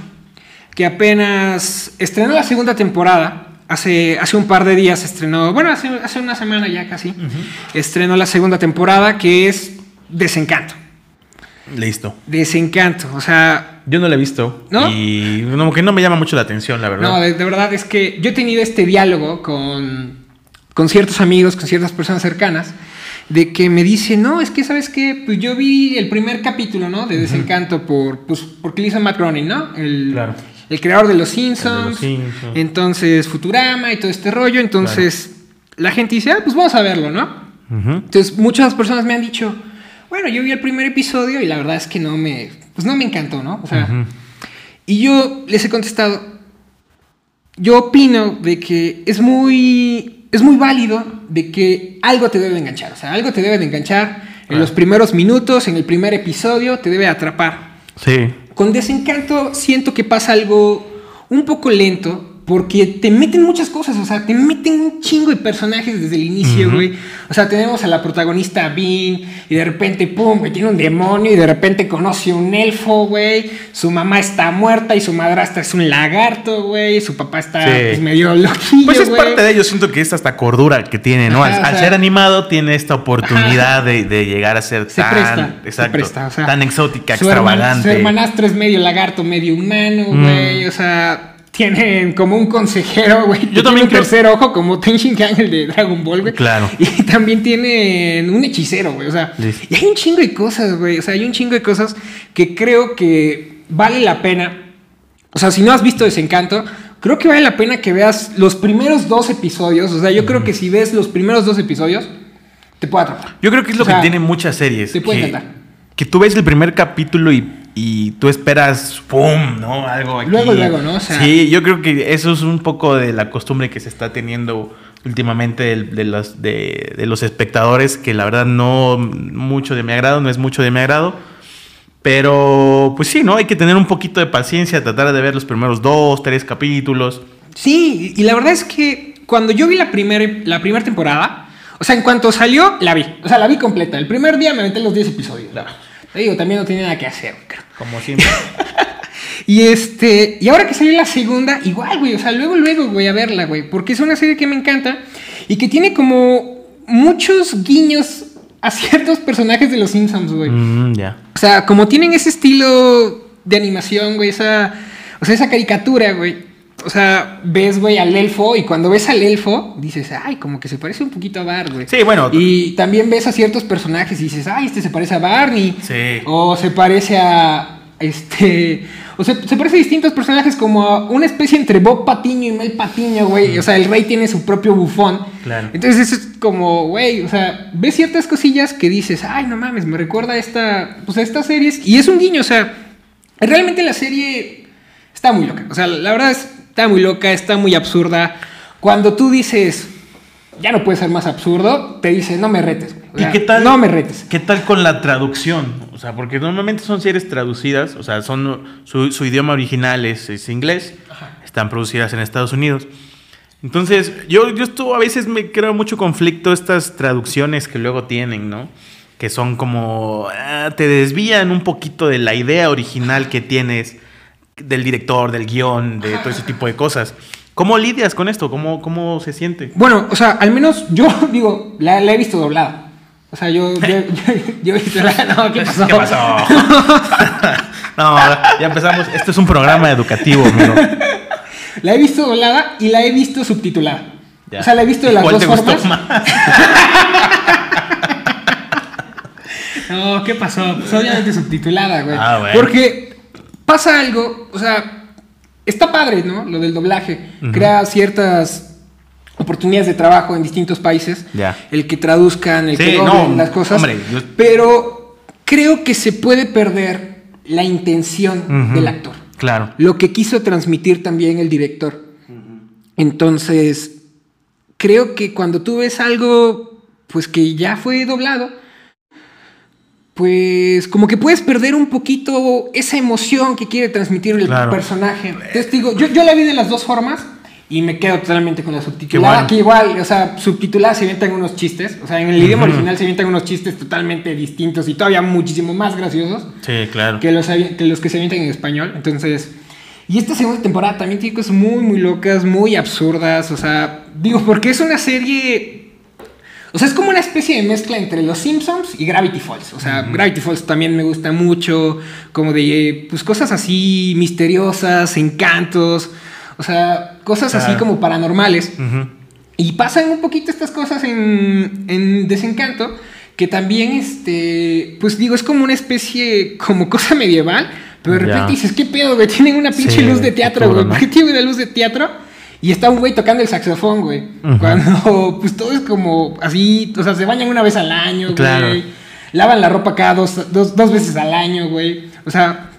que apenas estrenó la segunda temporada Hace, hace un par de días estrenó, bueno, hace, hace una semana ya casi, estrenó la segunda temporada que es Desencanto. Listo. Desencanto, o sea... Yo no la he visto. ¿No? Y como que no me llama mucho la atención, la verdad. No, de, verdad es que yo he tenido este diálogo con, con ciertos amigos, con ciertas personas cercanas, de que me dicen, no, es que, ¿sabes qué? Pues yo vi el primer capítulo, ¿no? De Desencanto por, pues, porque lo hizo Matt Groening, ¿no? El, claro. El creador de Los Simpsons. Entonces, Futurama y todo este rollo. Entonces, la gente dice, ah, pues vamos a verlo, ¿no? Entonces, muchas personas me han dicho, bueno, yo vi el primer episodio y la verdad es que no me, pues no me encantó, ¿no? O sea, y yo les he contestado, yo opino de que es muy, es muy válido de que algo te debe de enganchar, o sea, algo te debe de enganchar en los primeros minutos, en el primer episodio, te debe atrapar. Sí. Con desencanto siento que pasa algo un poco lento, porque te meten muchas cosas, o sea, te meten un chingo de personajes desde el inicio, güey. O sea, tenemos a la protagonista Bean y de repente, pum, güey, tiene un demonio y de repente conoce un elfo, güey. Su mamá está muerta y su madrastra es un lagarto, güey. Su papá está pues, medio loquillo, Pues es parte de ello, siento que esta esta cordura que tiene, ¿no? al, ser animado tiene esta oportunidad de, llegar a ser se tan, presta, exacto, presta, o sea, tan exótica, extravagante. su hermanastra es medio lagarto, medio humano, güey. O sea, tienen como un consejero, güey. Yo también un tercer ojo, como Ten Kang, el de Dragon Ball, güey. Claro. (laughs) Y también tienen un hechicero, güey. O sea, y hay un chingo de cosas, güey. O sea, hay un chingo de cosas que creo que vale la pena. O sea, si no has visto Desencanto, creo que vale la pena que veas los primeros dos episodios. O sea, yo creo que si ves los primeros dos episodios, te puede atrapar. Yo creo que es lo que tiene muchas series. Te puede encantar. Que tú ves el primer capítulo y y tú esperas, ¡pum! ¿no? Algo aquí. Luego, luego, ¿no? sí, yo creo que eso es un poco de la costumbre que se está teniendo últimamente de, los, de, los espectadores, que la verdad no mucho de mi agrado, no es mucho de mi agrado. Pero, pues sí, ¿no? Hay que tener un poquito de paciencia, tratar de ver los primeros dos, tres capítulos. Sí, y la verdad es que cuando yo vi la primera la primera temporada, o sea, en cuanto salió, la vi. O sea, la vi completa. El primer día me metí los 10 episodios. La te digo, también no tenía nada que hacer, Como siempre. (laughs) y este, y ahora que salió la segunda, igual, güey, o sea, luego, luego voy a verla, güey, porque es una serie que me encanta y que tiene como muchos guiños a ciertos personajes de los Simpsons, güey. Mm, ya. O sea, como tienen ese estilo de animación, güey, esa, o sea, esa caricatura, güey o sea, ves, güey, al elfo y cuando ves al elfo, dices, ay, como que se parece un poquito a Bart, güey. Sí, bueno. Y también ves a ciertos personajes y dices, ay, este se parece a Barney. Sí. O se parece a, este, o se, se parece a distintos personajes como a una especie entre Bob Patiño y Mel Patiño, güey. O sea, el rey tiene su propio bufón. Claro. Entonces es como, güey, o sea, ves ciertas cosillas que dices, ay, no mames, me recuerda a esta, pues a estas series. Y es un guiño, o sea, realmente la serie está muy loca. O sea, la verdad es está muy loca, está muy absurda. Cuando tú dices, ya no puede ser más absurdo, te dice, no me retes. ¿Y qué tal? No me retes. ¿Qué tal con la traducción? O sea, porque normalmente son series traducidas, o sea, son su, idioma original es, inglés, están producidas en Estados Unidos. Entonces, yo, yo esto a veces me creo mucho conflicto estas traducciones que luego tienen, ¿no? Que son como, ah, te desvían un poquito de la idea original que tienes del director, del guion, de todo ese tipo de cosas. ¿Cómo lidias con esto? ¿Cómo, cómo se siente? Bueno, o sea, al menos yo (laughs) digo, la, he visto doblada. O sea, yo, yo, (laughs) he visto la... No, ¿qué pasó? ¿Qué pasó? (laughs) no, ya empezamos. Esto es un programa educativo, amigo. La he visto doblada y la he visto subtitulada. O sea, la he visto de las dos formas. no, ¿qué pasó? Pues obviamente subtitulada, güey. Ah, bueno. Porque pasa algo, o sea, está padre, ¿no? Lo del doblaje. Crea ciertas oportunidades de trabajo en distintos países. Ya. El que traduzcan, el que doblen las cosas. Pero creo que se puede perder la intención del actor. Claro. Lo que quiso transmitir también el director. Entonces, creo que cuando tú ves algo, pues que ya fue doblado, pues como que puedes perder un poquito esa emoción que quiere transmitir el personaje. Entonces digo, yo, yo la vi de las dos formas y me quedo totalmente con la subtitulada, que igual, o sea, subtitulada se inventan unos chistes, o sea, en el idioma original se inventan unos chistes totalmente distintos y todavía muchísimo más graciosos. Sí, claro. Que los, que los que se inventan en español. Entonces, y esta segunda temporada también tiene cosas muy, muy locas, muy absurdas, o sea, digo, porque es una serie O sea, es como una especie de mezcla entre Los Simpsons y Gravity Falls. O sea, Gravity Falls también me gusta mucho, como de pues cosas así misteriosas, encantos, o sea, cosas así como paranormales. Y pasan un poquito estas cosas en, en Desencanto, que también, este, pues digo, es como una especie, como cosa medieval, pero de repente dices, ¿qué pedo, güey? Tienen una pinche luz de teatro, güey. ¿Por qué tienen una luz de teatro? Y está un güey tocando el saxofón, güey. Cuando, (laughs) pues todo es como así, o sea, se bañan una vez al año, güey. Lavan la ropa cada dos, dos, dos veces al año, güey. O sea,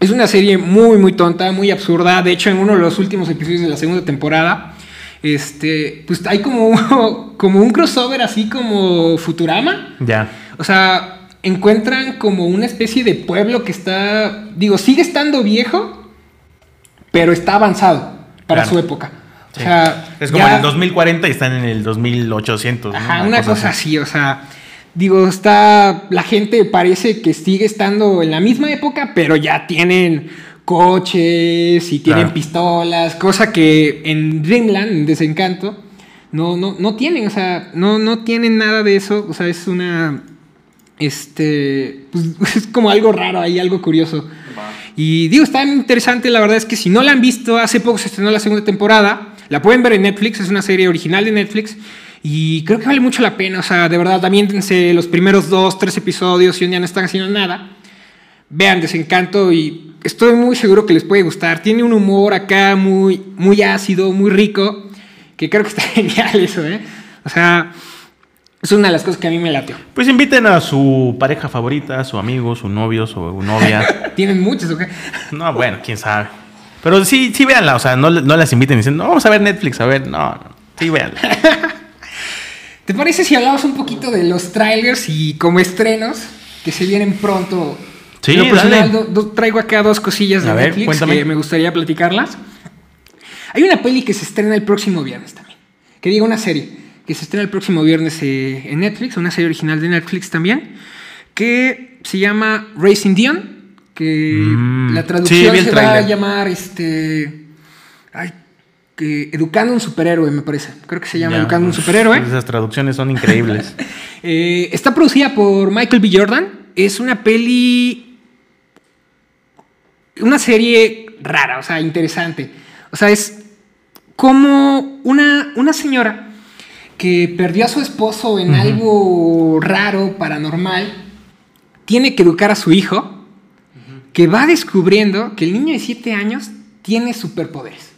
es una serie muy, muy tonta, muy absurda. De hecho, en uno de los últimos episodios de la segunda temporada, este, pues hay como, (laughs) como un crossover así como Futurama. Ya. O sea, encuentran como una especie de pueblo que está, digo, sigue estando viejo, pero está avanzado para su época. O sea, es como en el 2040 y están en el 2800. Ajá, una, cosa, así. o sea, digo, está, la gente parece que sigue estando en la misma época, pero ya tienen coches y tienen pistolas, cosa que en Dreamland, en Desencanto, no, no, no tienen, o sea, no, no tienen nada de eso, o sea, es una, este, pues, (laughs) es como algo raro ahí, algo curioso. Y digo, está interesante, la verdad es que si no la han visto, hace poco se estrenó la segunda temporada, la pueden ver en Netflix, es una serie original de Netflix. Y creo que vale mucho la pena, o sea, de verdad, también los primeros dos, tres episodios y un día no están haciendo nada. Vean Desencanto y estoy muy seguro que les puede gustar. Tiene un humor acá muy, muy ácido, muy rico, que creo que está (laughs) genial eso, ¿eh? O sea, es una de las cosas que a mí me latió. Pues inviten a su pareja favorita, su amigo, su novio, su novia. (laughs) ¿Tienen muchos o qué? No, bueno, quién sabe. Pero sí, sí véanla, o sea, no, no las inviten diciendo, no, vamos a ver Netflix, a ver, no, no sí véanla. (laughs) ¿Te parece si hablamos un poquito de los trailers y como estrenos que se vienen pronto? Sí, dale. traigo acá dos cosillas de Netflix que me gustaría platicarlas. Hay una peli que se estrena el próximo viernes también. Que diga una serie que se estrena el próximo viernes eh, en Netflix, una serie original de Netflix también, que se llama Racing Dion, que mm. la traducción se va a llamar este ay, que Educando un superhéroe, me parece. Creo que se llama Educando un superhéroe. Esas traducciones son increíbles. (laughs) Eh, está producida por Michael B. Jordan. Es una peli. Una serie rara, o sea, interesante. O sea, es como una, una señora que perdió a su esposo en algo raro, paranormal, tiene que educar a su hijo, que va descubriendo que el niño de 7 años tiene superpoderes.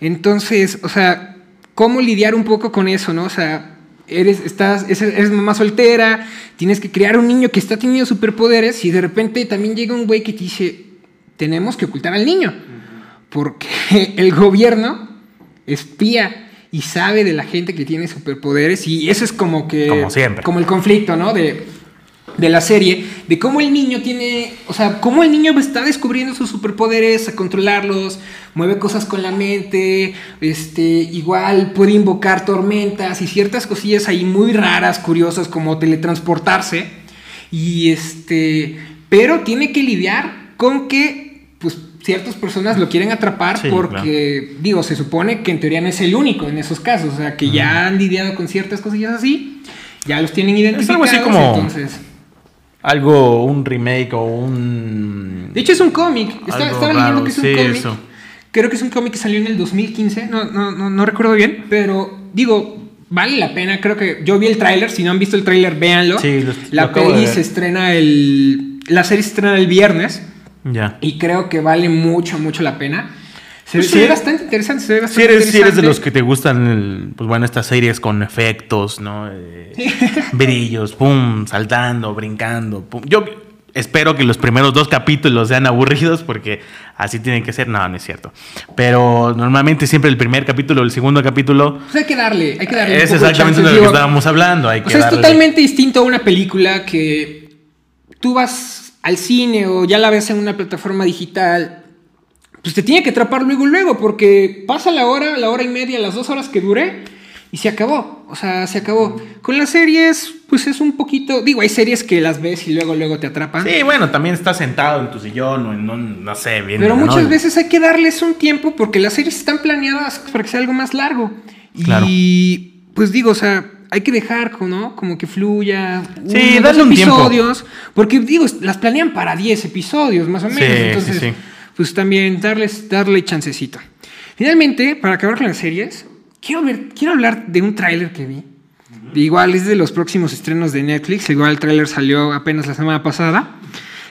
Entonces, o sea, ¿cómo lidiar un poco con eso, no? O sea, eres, estás, eres, mamá soltera, tienes que criar un niño que está teniendo superpoderes y de repente también llega un güey que te dice, tenemos que ocultar al niño, porque (laughs) el gobierno espía y sabe de la gente que tiene superpoderes y eso es como que... Como siempre. Como el conflicto, ¿no? De, de la serie, de cómo el niño tiene, o sea, cómo el niño está descubriendo sus superpoderes, a controlarlos, mueve cosas con la mente, este, igual puede invocar tormentas y ciertas cosillas ahí muy raras, curiosas, como teletransportarse, y este, pero tiene que lidiar con que, ciertas personas lo quieren atrapar porque, digo, se supone que en teoría no es el único en esos casos, o sea, que ya han lidiado con ciertas cosillas así, ya los tienen identificados. Es algo así como entonces... algo, un remake o un... De hecho es un cómic, estaba leyendo que es un cómic. Creo que es un cómic que salió en el 2015, no, no, no, no recuerdo bien, pero digo, vale la pena. Creo que yo vi el tráiler. Si no han visto el tráiler, véanlo. Sí, la peli se estrena el. La serie se estrena el viernes. Y creo que vale mucho, mucho la pena. Se, pues ve bastante interesante, se ve bastante si eres, interesante. Si eres de los que te gustan, pues bueno, estas series con efectos, ¿no? Eh, (laughs) brillos, pum, saltando, brincando, pum. Yo espero que los primeros dos capítulos sean aburridos porque así tienen que ser. No, no es cierto. Pero normalmente siempre el primer capítulo, el segundo capítulo... Pues hay que darle, hay que darle. Es exactamente de lo que estábamos hablando. Hay o sea, es totalmente distinto a una película que tú vas al cine o ya la ves en una plataforma digital, pues te tiene que atrapar luego, luego, porque pasa la hora, la hora y media, las dos horas que dure y se acabó. O sea, se acabó. Con las series, pues es un poquito. Digo, hay series que las ves y luego, luego te atrapan. Sí, bueno, también estás sentado en tu sillón o en, no sé, bien. Pero muchas veces hay que darles un tiempo porque las series están planeadas para que sea algo más largo. Y pues digo, o sea, hay que dejar, ¿no? Como que fluya. Sí, unos un episodios. Porque digo, las planean para 10 episodios, más o menos. Entonces, pues también darles, darle chancecito. Finalmente, para acabar con las series, quiero, ver, quiero hablar de un tráiler que vi. Igual es de los próximos estrenos de Netflix. Igual el tráiler salió apenas la semana pasada.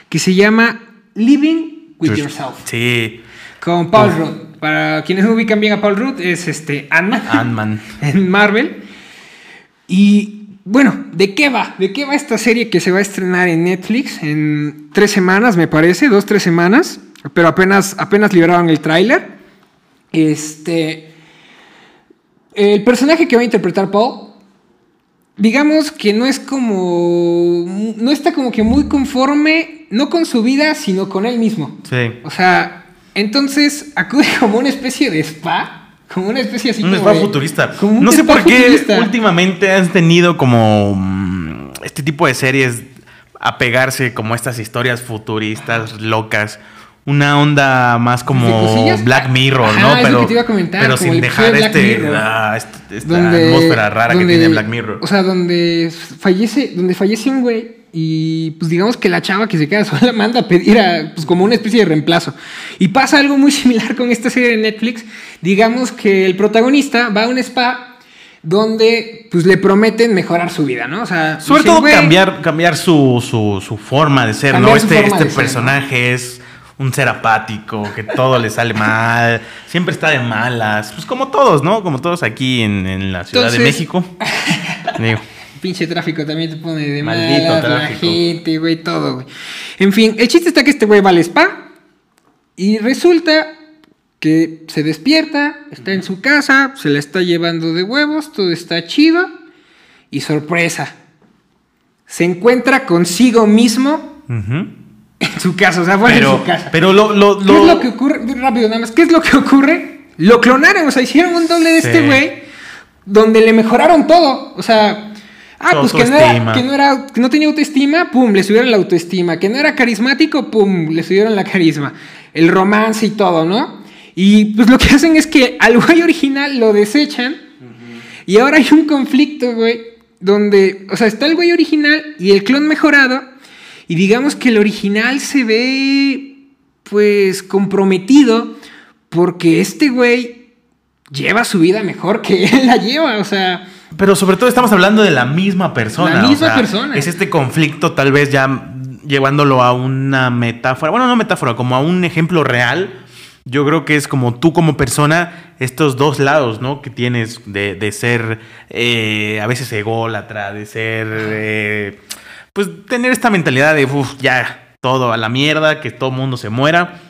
Que se llama Living with Yourself. Sí. Con Paul Rudd. Para quienes no ubican bien a Paul Rudd, es este Ant-Man. Ant-Man. (laughs) en Marvel. Y bueno, ¿de qué va? ¿De qué va esta serie que se va a estrenar en Netflix en tres semanas, me parece? Dos, tres semanas. Pero apenas, apenas liberaron el tráiler. Este. El personaje que va a interpretar Paul, digamos que no es como. No está como que muy conforme, no con su vida, sino con él mismo. Sí. O sea, entonces acude como una especie de spa, como una especie así un spa futurista. no sé por qué últimamente has tenido como mm, este tipo de series a pegarse como estas historias futuristas locas. Una onda más como Black Mirror, ¿no? pero, pero sin dejar este, este, esta atmósfera rara que tiene Black Mirror. O sea, donde fallece, donde fallece un güey y pues digamos que la chava que se queda (laughs) sola manda a pedir a, pues como una especie de reemplazo. Y pasa algo muy (laughs) similar con esta serie de Netflix. Digamos que el protagonista va a un spa donde pues le prometen mejorar su vida, ¿no? O sea, sobre todo cambiar, cambiar su, su, forma de ser, ¿no? Este, este personaje es un ser apático, que todo le sale mal, siempre está de malas, pues como todos, ¿no? Como todos aquí en, la Ciudad de México. (laughs) Digo. Pinche tráfico también te pone de Maldito tráfico. la gente, güey, todo, güey. En fin, el chiste está que este güey va al spa y resulta que se despierta, está en su casa, se la está llevando de huevos, todo está chido y sorpresa. Se encuentra consigo mismo en su casa, o sea, bueno, en su casa. Pero lo, lo, ¿Qué es lo que ocurre? Rápido, nada más. ¿Qué es lo que ocurre? Lo clonaron, o sea, hicieron un doble de este güey donde le mejoraron todo. O sea, Ah, pues que no, era, que no, era, que no tenía autoestima, pum, le subieron la autoestima. Que no era carismático, pum, le subieron la carisma. El romance y todo, ¿no? Y pues lo que hacen es que al güey original lo desechan. Y ahora hay un conflicto, güey, donde, o sea, está el güey original y el clon mejorado. Y digamos que el original se ve, pues, comprometido porque este güey lleva su vida mejor que (laughs) él la lleva, o sea... Pero sobre todo estamos hablando de la misma persona. La misma persona. Es este conflicto tal vez ya llevándolo a una metáfora, bueno, no metáfora, como a un ejemplo real. Yo creo que es como tú como persona, estos dos lados, ¿no? Que tienes de, ser eh, a veces ególatra, de ser, eh, pues tener esta mentalidad de, uff, ya, todo a la mierda, que todo mundo se muera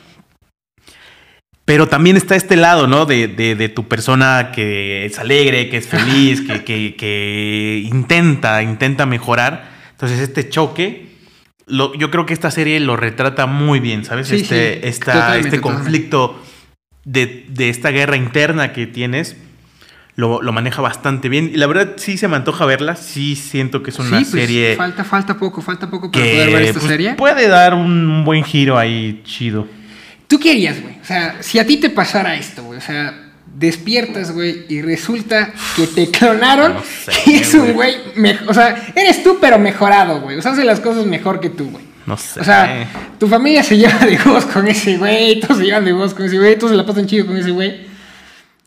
pero también está este lado, ¿no? De, tu persona que es alegre, que es feliz, que, intenta, intenta mejorar. Entonces, este choque, yo creo que esta serie lo retrata muy bien, ¿sabes? este, este conflicto de, esta guerra interna que tienes. Lo, maneja bastante bien. Y la verdad sí se me antoja verla. Sí siento que es una pues, serie. Falta, falta poco, falta poco para poder ver esta pues, serie. Puede dar un buen giro ahí chido. ¿Tú qué harías, güey? O sea, si a ti te pasara esto, güey, o sea, despiertas, güey, y resulta que te clonaron y (laughs) es un güey, o sea, eres tú pero mejorado, güey, o sea, hace las cosas mejor que tú, güey. No sé. O sea, tu familia se lleva (laughs) de voz con ese güey, todos se llevan de voz con ese güey, todos se la pasan chido con ese güey.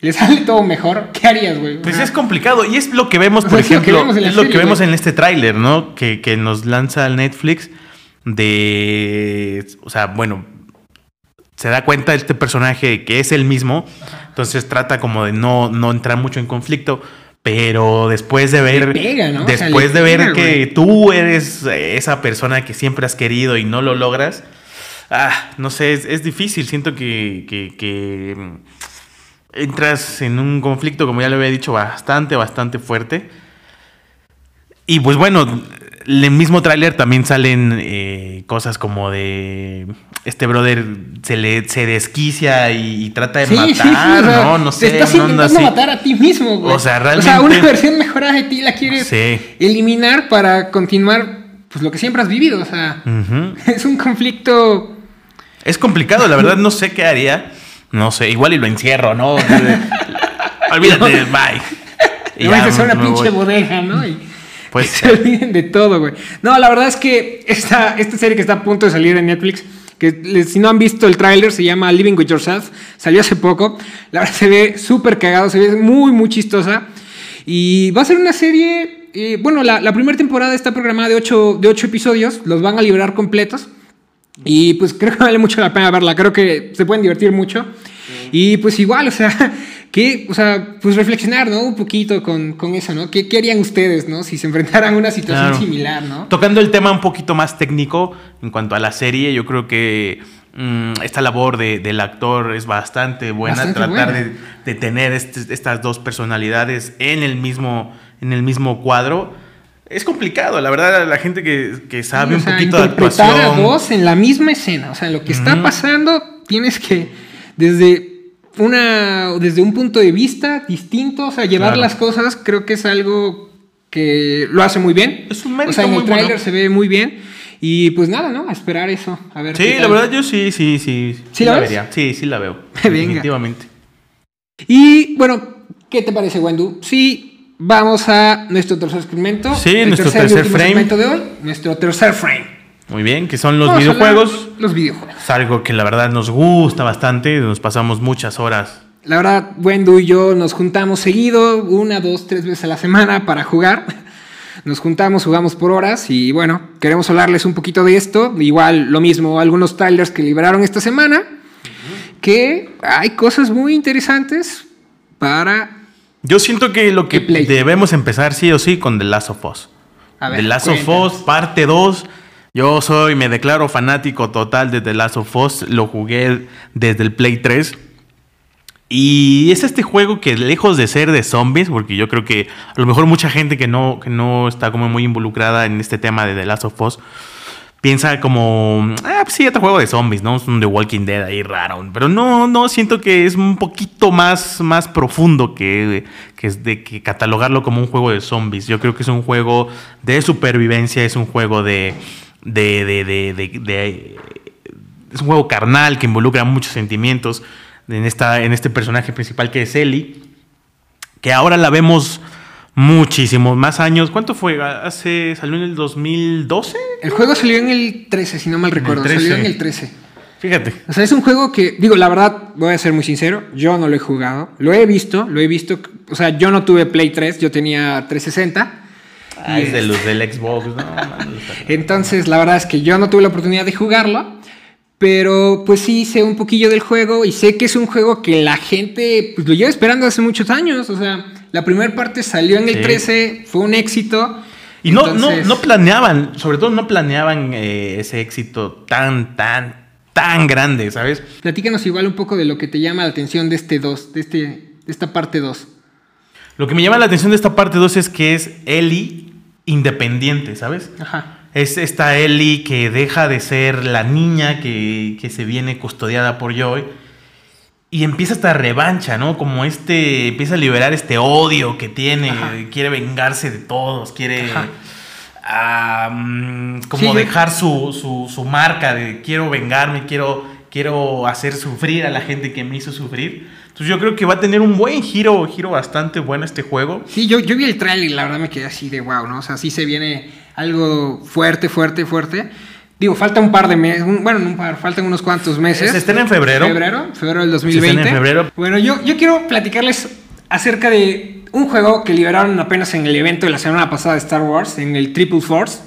Le sale todo mejor. ¿Qué harías, güey? Pues es complicado. Y es lo que vemos, por ejemplo, es lo que vemos en este tráiler, ¿no? Que, que nos lanza el Netflix de... O sea, bueno, se da cuenta de este personaje que es el mismo, entonces trata como de no, no entrar mucho en conflicto, pero después de ver, después de ver que tú eres esa persona que siempre has querido y no lo logras, ah, no sé, es, difícil, siento que, que, mm, entras en un conflicto, como ya le había dicho, bastante, bastante fuerte. Y pues bueno, el mismo tráiler también salen eh, cosas como de este brother se le se desquicia y, trata de matar, ¿no? No sé. Te estás intentando matar a ti mismo, güey. O sea, realmente. O sea, una (laughs) versión mejorada de ti la quieres eliminar para continuar, pues lo que siempre has vivido. O sea, (laughs) es un conflicto. Es complicado, la verdad, no sé qué haría. No sé, igual y lo encierro, ¿no? (laughs) Olvídate, bye. y van a hacer una pinche bodega, ¿no? Y, pues (laughs) se olviden de todo, güey. No, la verdad es que esta, esta serie que está a punto de salir en Netflix, que si no han visto el tráiler, se llama Living With Yourself, salió hace poco. La verdad se ve súper cagado, se ve muy, muy chistosa. Y va a ser una serie, eh, bueno, la, primera temporada está programada de ocho, de ocho episodios, los van a liberar completos. Y pues creo que vale mucho la pena verla, creo que se pueden divertir mucho. Y pues igual, o sea, que, o sea, pues reflexionar, ¿no? Un poquito con, con eso, ¿no? ¿Qué, ¿Qué, harían ustedes, ¿no? Si se enfrentaran a una situación similar, ¿no? Tocando el tema un poquito más técnico en cuanto a la serie, yo creo que mm, esta labor de, del actor es bastante buena, tratar De, de, tener este, estas dos personalidades en el mismo, en el mismo cuadro. Es complicado, la verdad, la gente que, que sabe un poquito de actuación. a dos en la misma escena, o sea, lo que está pasando, tienes que, desde una, desde un punto de vista distinto, o sea, llevar las cosas creo que es algo que lo hace muy bien. Es un O sea, en el tráiler se ve muy bien. Y pues nada, ¿no? A esperar eso. A ver sí, la verdad yo sí, sí, sí. ¿Sí, la, vería. Sí, sí la veo. (laughs) definitivamente. Y bueno, ¿qué te parece, Wendu? Sí, vamos a nuestro tercer segmento. Sí, nuestro tercer, frame. de hoy, nuestro tercer frame. Muy bien, que son los videojuegos. Los videojuegos. Es algo que la verdad nos gusta bastante, nos pasamos muchas horas. La verdad, Wendu y yo nos juntamos seguido, una, dos, tres veces a la semana para jugar. Nos juntamos, jugamos por horas y bueno, queremos hablarles un poquito de esto. Igual lo mismo, algunos trailers que liberaron esta semana, que hay cosas muy interesantes para... Yo siento que lo que debemos empezar sí o sí con The Last of Us. The Last of Us, parte 2 yo soy, me declaro fanático total de The Last of Us. Lo jugué desde el Play 3. Y es este juego que lejos de ser de zombies, porque yo creo que a lo mejor mucha gente que no, que no está como muy involucrada en este tema de The Last of Us piensa como, ah, pues sí, otro juego de zombies, ¿no? Es un The Walking Dead ahí raro. Pero no, no, siento que es un poquito más, más profundo que, que, catalogarlo como un juego de zombies. Yo creo que es un juego de supervivencia, es un juego de de, de, de, de, es un juego carnal que involucra muchos sentimientos en, esta, en este personaje principal que es Ellie, que ahora la vemos muchísimos más años. ¿Cuánto fue? Hace salió en el 2012. El juego salió en el 13, si no mal recuerdo. Salió en el 13. Fíjate. O sea, es un juego que, digo, la verdad, voy a ser muy sincero, yo no lo he jugado. Lo he visto, lo he visto. O sea, yo no tuve Play 3, yo tenía 360. Ah, es de los del Xbox, ¿no? Entonces, la verdad es que yo no tuve la oportunidad de jugarlo. Pero pues sí sé un poquillo del juego y sé que es un juego que la gente pues, lo lleva esperando hace muchos años. O sea, la primera parte salió en el 13, fue un éxito. Y no, no, no planeaban, sobre todo no planeaban eh, ese éxito tan, tan, tan grande, ¿sabes? Platícanos igual un poco de lo que te llama la atención de este 2, de, este, de esta parte 2. Lo que me llama la atención de esta parte 2 es que es Ellie independiente, ¿sabes? Ajá. Es esta Ellie que deja de ser la niña que, se viene custodiada por Joy y empieza esta revancha, ¿no? Como este, empieza a liberar este odio que tiene, quiere vengarse de todos, quiere como dejar su, su, marca de quiero vengarme, quiero, quiero hacer sufrir a la gente que me hizo sufrir. Entonces yo creo que va a tener un buen giro, giro bastante bueno este juego. Sí, yo, yo vi el trailer y la verdad me quedé así de wow, ¿no? O sea, sí se viene algo fuerte, fuerte, fuerte. Digo, falta un par de meses, bueno, un par, faltan unos cuantos meses. Se estén en febrero. Febrero, febrero del 2020. Se en febrero. Bueno, yo, yo quiero platicarles acerca de un juego que liberaron apenas en el evento de la semana pasada de Star Wars, en el Triple Force,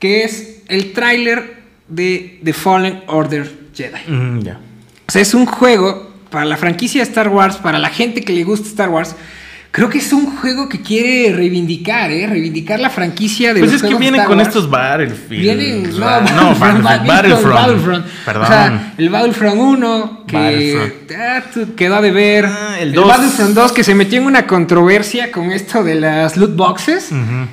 que es el tráiler de The Fallen Order Jedi. Mm, ya. O sea, es un juego para la franquicia Star Wars, para la gente que le gusta Star Wars, creo que es un juego que quiere reivindicar, ¿eh? Reivindicar la franquicia de pues es que viene con estos Battlefield. Vienen, no, no, (laughs) Battlefront. Perdón. O sea, el Battlefront 1, que ah, quedó de ver. Ah, el, Battlefront 2, que se metió en una controversia con esto de las loot boxes,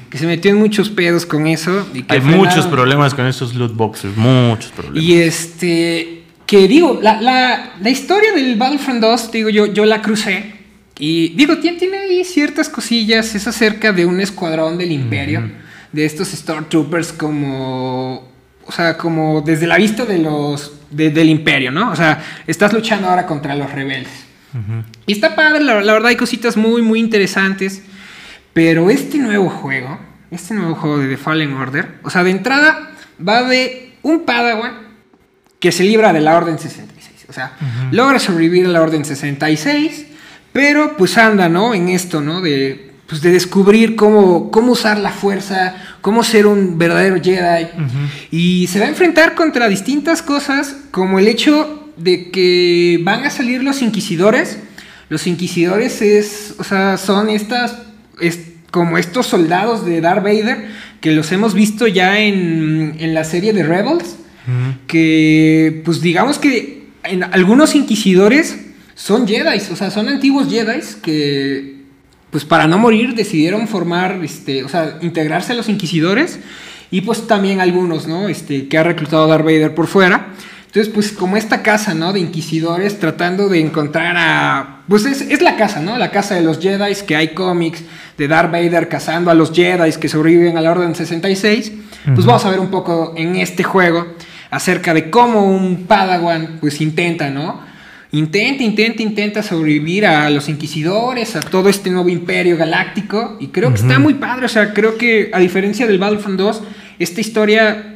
que se metió en muchos pedos con eso. Y Hay muchos problemas con esos loot boxes, muchos problemas. Y este que digo, la, la, la, historia del Battlefront 2, digo, yo, yo la crucé. Y digo, tiene, tiene ahí ciertas cosillas. Es acerca de un escuadrón del Imperio. De estos Stormtroopers como. O sea, como desde la vista de los. del Imperio, ¿no? O sea, estás luchando ahora contra los rebeldes. Y está padre, la, verdad hay cositas muy, muy interesantes. Pero este nuevo juego, este nuevo juego de The Fallen Order, o sea, de entrada va de un Padawan que se libra de la Orden 66. O sea, logra sobrevivir a la Orden 66, pero pues anda, ¿no? En esto, ¿no? De, pues de descubrir cómo, cómo usar la fuerza, cómo ser un verdadero Jedi. Y se va a enfrentar contra distintas cosas, como el hecho de que van a salir los inquisidores. Los inquisidores es, o sea, son estas, es, como estos soldados de Darth Vader que los hemos visto ya en, en la serie de Rebels que pues digamos que en algunos inquisidores son Jedi, o sea, son antiguos Jedi que pues para no morir decidieron formar, este, o sea, integrarse a los inquisidores y pues también algunos, ¿no? Este, que ha reclutado Darth Vader por fuera. Entonces, pues como esta casa, ¿no? De inquisidores tratando de encontrar a... Pues es, es la casa, ¿no? La casa de los Jedi, que hay cómics de Darth Vader cazando a los Jedi que sobreviven a la Orden 66. Pues vamos a ver un poco en este juego acerca de cómo un Padawan pues intenta, ¿no? Intenta, intenta, intenta sobrevivir a los inquisidores, a todo este nuevo imperio galáctico. Y creo que está muy padre. O sea, creo que a diferencia del Battlefront 2, esta historia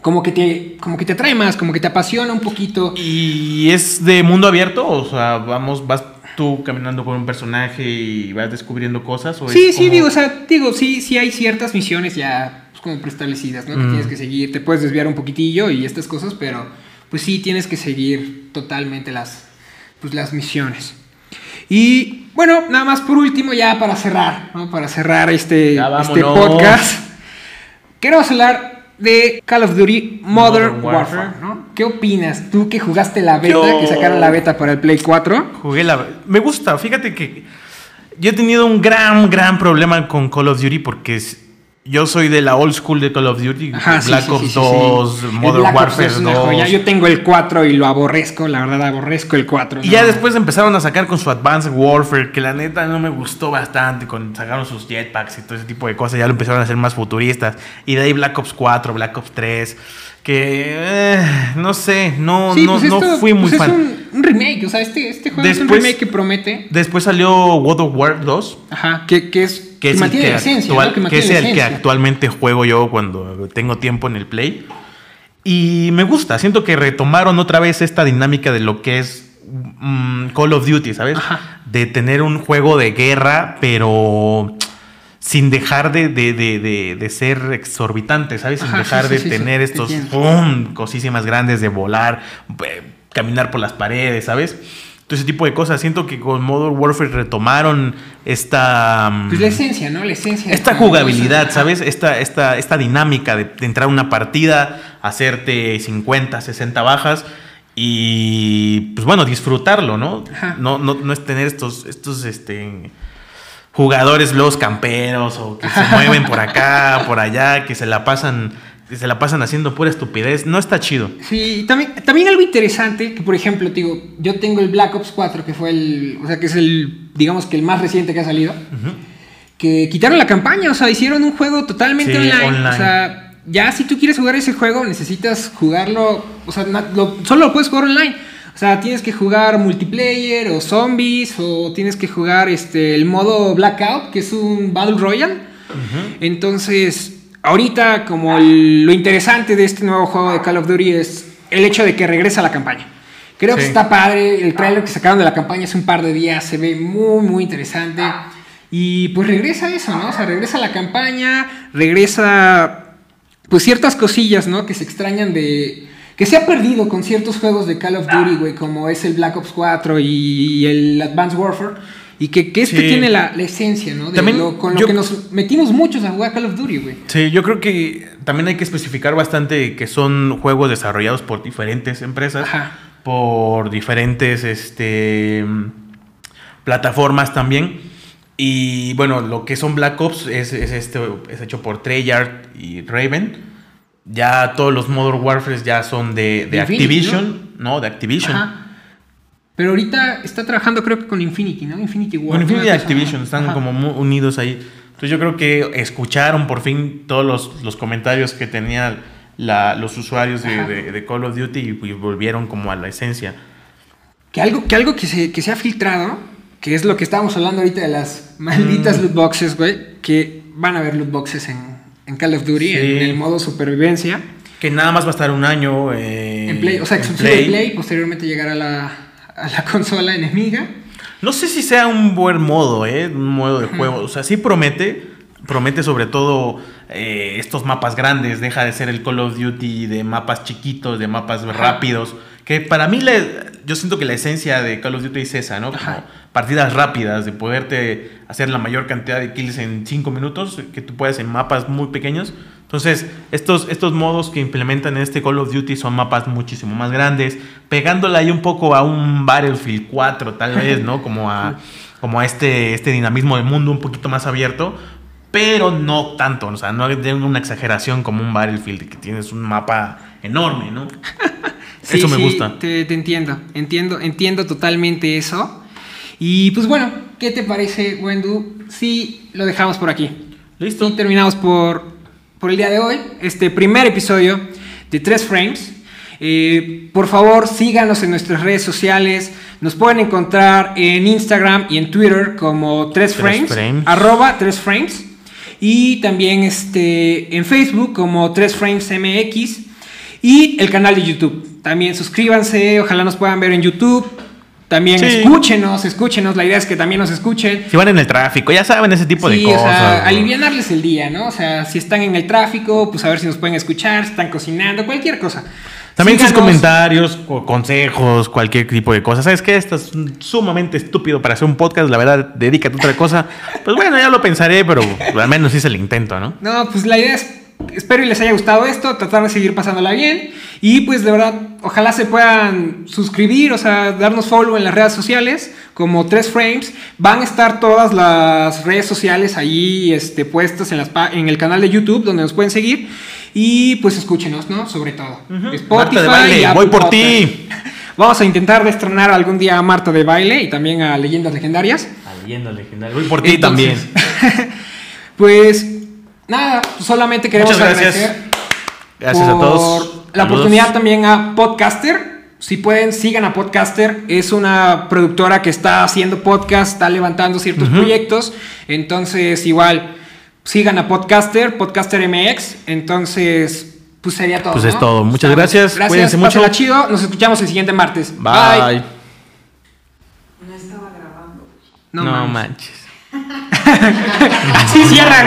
como que te como que te atrae más, como que te apasiona un poquito. ¿Y es de mundo abierto? O sea, vamos, vas tú caminando con un personaje y vas descubriendo cosas. ¿o sí, sí, digo, o sea, digo, sí, sí hay ciertas misiones ya como preestablecidas, ¿no? Que tienes que seguir, te puedes desviar un poquitillo y estas cosas, pero pues sí tienes que seguir totalmente las, pues, las misiones. Y bueno, nada más por último, ya para cerrar, ¿no? Para cerrar este, este podcast, queremos hablar de Call of Duty Modern, Warfare, ¿no? ¿Qué opinas? Tú que jugaste la beta, que sacaron la beta para el Play 4. Jugué la Me gusta, fíjate que yo he tenido un gran, gran problema con Call of Duty porque yo soy de la old school de Call of Duty, Black Ops 2, Modern Warfare 2. Yo tengo el 4 y lo aborrezco, la verdad aborrezco el 4. Y ya después empezaron a sacar con su Advanced Warfare, que la neta no me gustó bastante, con sacaron sus jetpacks y todo ese tipo de cosas, ya lo empezaron a hacer más futuristas. Y de ahí Black Ops 4, Black Ops 3 que eh, no sé, no, no, pues no fui muy pues fan. Es un, remake, o sea, este, este juego es un remake que promete. Después salió World of War 2. Ajá, que, que es, que, es el que, actual, que, es el que actualmente juego yo cuando tengo tiempo en el Play. Y me gusta, siento que retomaron otra vez esta dinámica de lo que es mm, Call of Duty, ¿sabes? De tener un juego de guerra, pero sin dejar de, de, de, de, ser exorbitante, ¿sabes? Sin dejar de tener estos cosísimas grandes de volar, eh, caminar por las paredes, ¿sabes? Todo ese tipo de cosas. Siento que con Modern Warfare retomaron esta. Mm, pues la esencia, ¿no? La esencia. Esta jugabilidad, ¿sabes? Esta, esta, esta dinámica de, entrar a una partida, hacerte 50, 60 bajas y, pues bueno, disfrutarlo, ¿no? No, no, no es tener estos, estos, este jugadores los camperos o que se mueven por acá, por allá, que se la pasan se la pasan haciendo pura estupidez, no está chido. Sí, también, también algo interesante, que por ejemplo, digo, yo tengo el Black Ops 4, que fue el, o sea, que es el, digamos que el más reciente que ha salido, que quitaron la campaña, o sea, hicieron un juego totalmente online, o sea, ya si tú quieres jugar ese juego, necesitas jugarlo, o sea, solo lo puedes jugar online. O sea, tienes que jugar multiplayer o zombies o tienes que jugar este, el modo Blackout, que es un Battle Royale. Entonces, ahorita como lo interesante de este nuevo juego de Call of Duty es el hecho de que regresa a la campaña. Creo que está padre. El trailer que sacaron de la campaña hace un par de días se ve muy, muy interesante. Y pues regresa eso, ¿no? O sea, regresa a la campaña, regresa pues ciertas cosillas, ¿no? Que se extrañan de, que se ha perdido con ciertos juegos de Call of Duty, güey, como es el Black Ops 4 y el Advanced Warfare. Y que, que este tiene la, esencia, ¿no? también, con lo que nos metimos muchos a jugar Call of Duty, güey. Sí, yo creo que también hay que especificar bastante que son juegos desarrollados por diferentes empresas, por diferentes este, plataformas también. Y bueno, lo que son Black Ops es, es, este, es hecho por Treyarch y Raven. Ya todos los Modern Warfare ya son de, Activision, ¿no? De Activision. Pero ahorita está trabajando creo que con Infinity, ¿no? Infinity War. Con Infinity Activision, están como unidos ahí. Entonces yo creo que escucharon por fin todos los, comentarios que tenían los usuarios de, Call of Duty y, volvieron como a la esencia. que algo que, algo que, se, que se ha filtrado, que es lo que estábamos hablando ahorita de las malditas mm. loot boxes, güey, que van a haber loot boxes en, en Call of Duty, en el modo supervivencia. Que nada más va a estar un año eh, en Play, o sea, exclusivo de Play, posteriormente llegará la, a la (laughs) consola enemiga. No sé si sea un buen modo, ¿eh? Un modo de juego. O sea, sí promete. Promete sobre todo eh, estos mapas grandes. Deja de ser el Call of Duty de mapas chiquitos, de mapas rápidos. Que para mí yo siento que la esencia de Call of Duty es esa, ¿no? Como partidas rápidas, de poderte hacer la mayor cantidad de kills en 5 minutos, que tú puedes en mapas muy pequeños. Entonces, estos, estos modos que implementan en este Call of Duty son mapas muchísimo más grandes, pegándola ahí un poco a un Battlefield 4, tal vez, ¿no? Como a, como a este, este dinamismo del mundo un poquito más abierto, pero no tanto, o sea, no hay una exageración como un Battlefield, que tienes un mapa enorme, ¿no? (laughs) eso me gusta. Te, te, entiendo, entiendo, entiendo totalmente eso. Y pues bueno, ¿qué te parece, Wendu? Si lo dejamos por aquí. Listo. Y terminamos por por el día de hoy, este primer episodio de Tres Frames. Eh, por favor, síganos en nuestras redes sociales. Nos pueden encontrar en Instagram y en Twitter como Tres Frames, arroba Tres Frames. Y también este, en Facebook como Tres Frames MX. Y el canal de YouTube. También suscríbanse, ojalá nos puedan ver en YouTube. También escúchenos, escúchenos. La idea es que también nos escuchen. Si van en el tráfico, ya saben ese tipo de cosas. O sea, alivianarles el día, ¿no? O sea, si están en el tráfico, pues a ver si nos pueden escuchar, si están cocinando, cualquier cosa. También sus comentarios, consejos, cualquier tipo de cosas. ¿Sabes qué? Esto es sumamente estúpido para hacer un podcast. La verdad, dedícate a otra cosa. Pues bueno, ya lo pensaré, pero al menos hice el intento, ¿no? No, pues la idea es espero y les haya gustado esto, tratar de seguir pasándola bien y pues de verdad ojalá se puedan suscribir, o sea, darnos follow en las redes sociales como 3 frames, van a estar todas las redes sociales ahí este, puestas en, las, en el canal de YouTube donde nos pueden seguir y pues escúchenos, ¿no? Sobre todo. Spotify, de baile, voy por ti. (laughs) Vamos a intentar estrenar algún día a Marta de baile y también a Leyendas Legendarias. A Leyendas Legendarias, voy por ti también. (laughs) (laughs) pues Nada, solamente queremos agradecer. Gracias a todos. La oportunidad también a Podcaster. Si pueden, sigan a Podcaster. Es una productora que está haciendo podcast, está levantando ciertos proyectos. Entonces, igual, sigan a Podcaster, Podcaster MX. Entonces, pues sería todo. Pues es todo. Muchas gracias. Gracias. Cuídense mucho. chido. Nos escuchamos el siguiente martes. Bye. Bye. No estaba grabando. No, no manches. (laughs) (laughs) Así cierran,